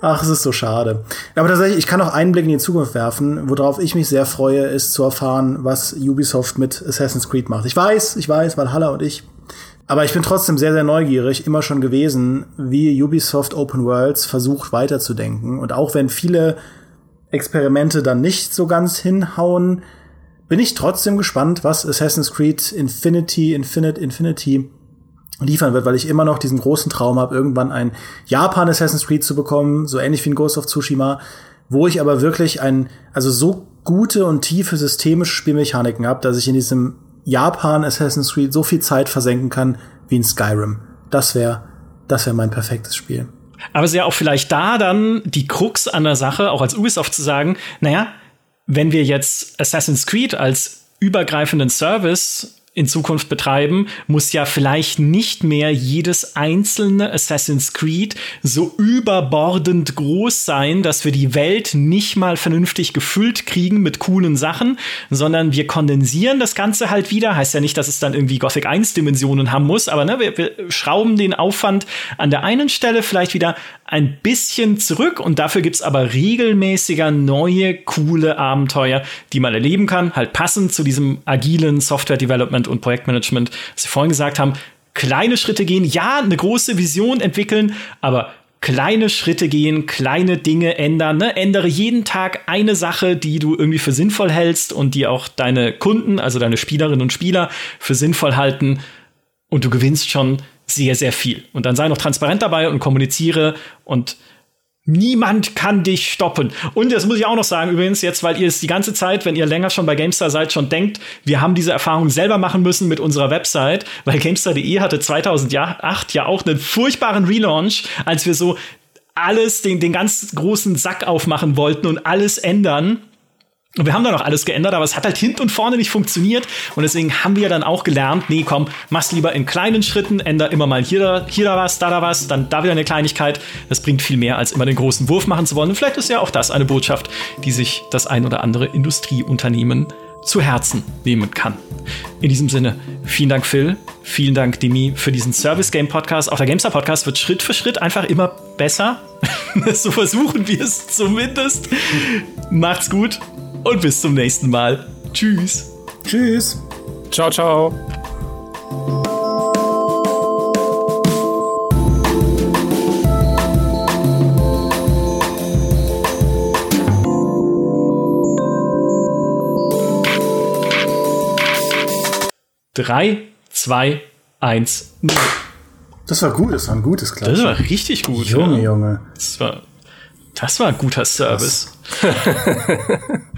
Ach, es ist so schade. Aber tatsächlich, ich kann auch einen Blick in die Zukunft werfen. Worauf ich mich sehr freue, ist zu erfahren, was Ubisoft mit Assassin's Creed macht. Ich weiß, ich weiß, Valhalla und ich. Aber ich bin trotzdem sehr, sehr neugierig, immer schon gewesen, wie Ubisoft Open Worlds versucht weiterzudenken. Und auch wenn viele Experimente dann nicht so ganz hinhauen, bin ich trotzdem gespannt, was Assassin's Creed Infinity, Infinite, Infinity liefern wird, weil ich immer noch diesen großen Traum habe, irgendwann ein Japan Assassin's Creed zu bekommen, so ähnlich wie ein Ghost of Tsushima, wo ich aber wirklich ein, also so gute und tiefe systemische Spielmechaniken habe, dass ich in diesem Japan Assassin's Creed so viel Zeit versenken kann wie in Skyrim. Das wäre, das wäre mein perfektes Spiel. Aber es ist ja auch vielleicht da dann die Krux an der Sache, auch als Ubisoft zu sagen, naja, wenn wir jetzt Assassin's Creed als übergreifenden Service in Zukunft betreiben, muss ja vielleicht nicht mehr jedes einzelne Assassin's Creed so überbordend groß sein, dass wir die Welt nicht mal vernünftig gefüllt kriegen mit coolen Sachen, sondern wir kondensieren das Ganze halt wieder. Heißt ja nicht, dass es dann irgendwie Gothic 1 Dimensionen haben muss, aber ne, wir, wir schrauben den Aufwand an der einen Stelle vielleicht wieder ein bisschen zurück und dafür gibt's aber regelmäßiger neue, coole Abenteuer, die man erleben kann, halt passend zu diesem agilen Software Development und Projektmanagement, was Sie vorhin gesagt haben. Kleine Schritte gehen, ja, eine große Vision entwickeln, aber kleine Schritte gehen, kleine Dinge ändern. Ne? Ändere jeden Tag eine Sache, die du irgendwie für sinnvoll hältst und die auch deine Kunden, also deine Spielerinnen und Spieler, für sinnvoll halten. Und du gewinnst schon sehr, sehr viel. Und dann sei noch transparent dabei und kommuniziere und Niemand kann dich stoppen. Und das muss ich auch noch sagen, übrigens, jetzt, weil ihr es die ganze Zeit, wenn ihr länger schon bei GameStar seid, schon denkt, wir haben diese Erfahrung selber machen müssen mit unserer Website, weil GameStar.de hatte 2008 ja auch einen furchtbaren Relaunch, als wir so alles, den, den ganz großen Sack aufmachen wollten und alles ändern. Und wir haben dann auch alles geändert, aber es hat halt hinten und vorne nicht funktioniert. Und deswegen haben wir dann auch gelernt, nee, komm, mach's lieber in kleinen Schritten, änder immer mal hier, da, hier da was, da da was, dann da wieder eine Kleinigkeit. Das bringt viel mehr, als immer den großen Wurf machen zu wollen. Und vielleicht ist ja auch das eine Botschaft, die sich das ein oder andere Industrieunternehmen zu Herzen nehmen kann. In diesem Sinne, vielen Dank Phil, vielen Dank Demi für diesen Service Game Podcast. Auch der Gamestar Podcast wird Schritt für Schritt einfach immer besser. so versuchen wir es zumindest. Macht's gut und bis zum nächsten Mal. Tschüss. Tschüss. Ciao, ciao. Drei, zwei, eins. Das war gut, das war ein gutes Klatsch. Das war richtig gut. Junge, ja. Junge. Das war, das war ein guter Service.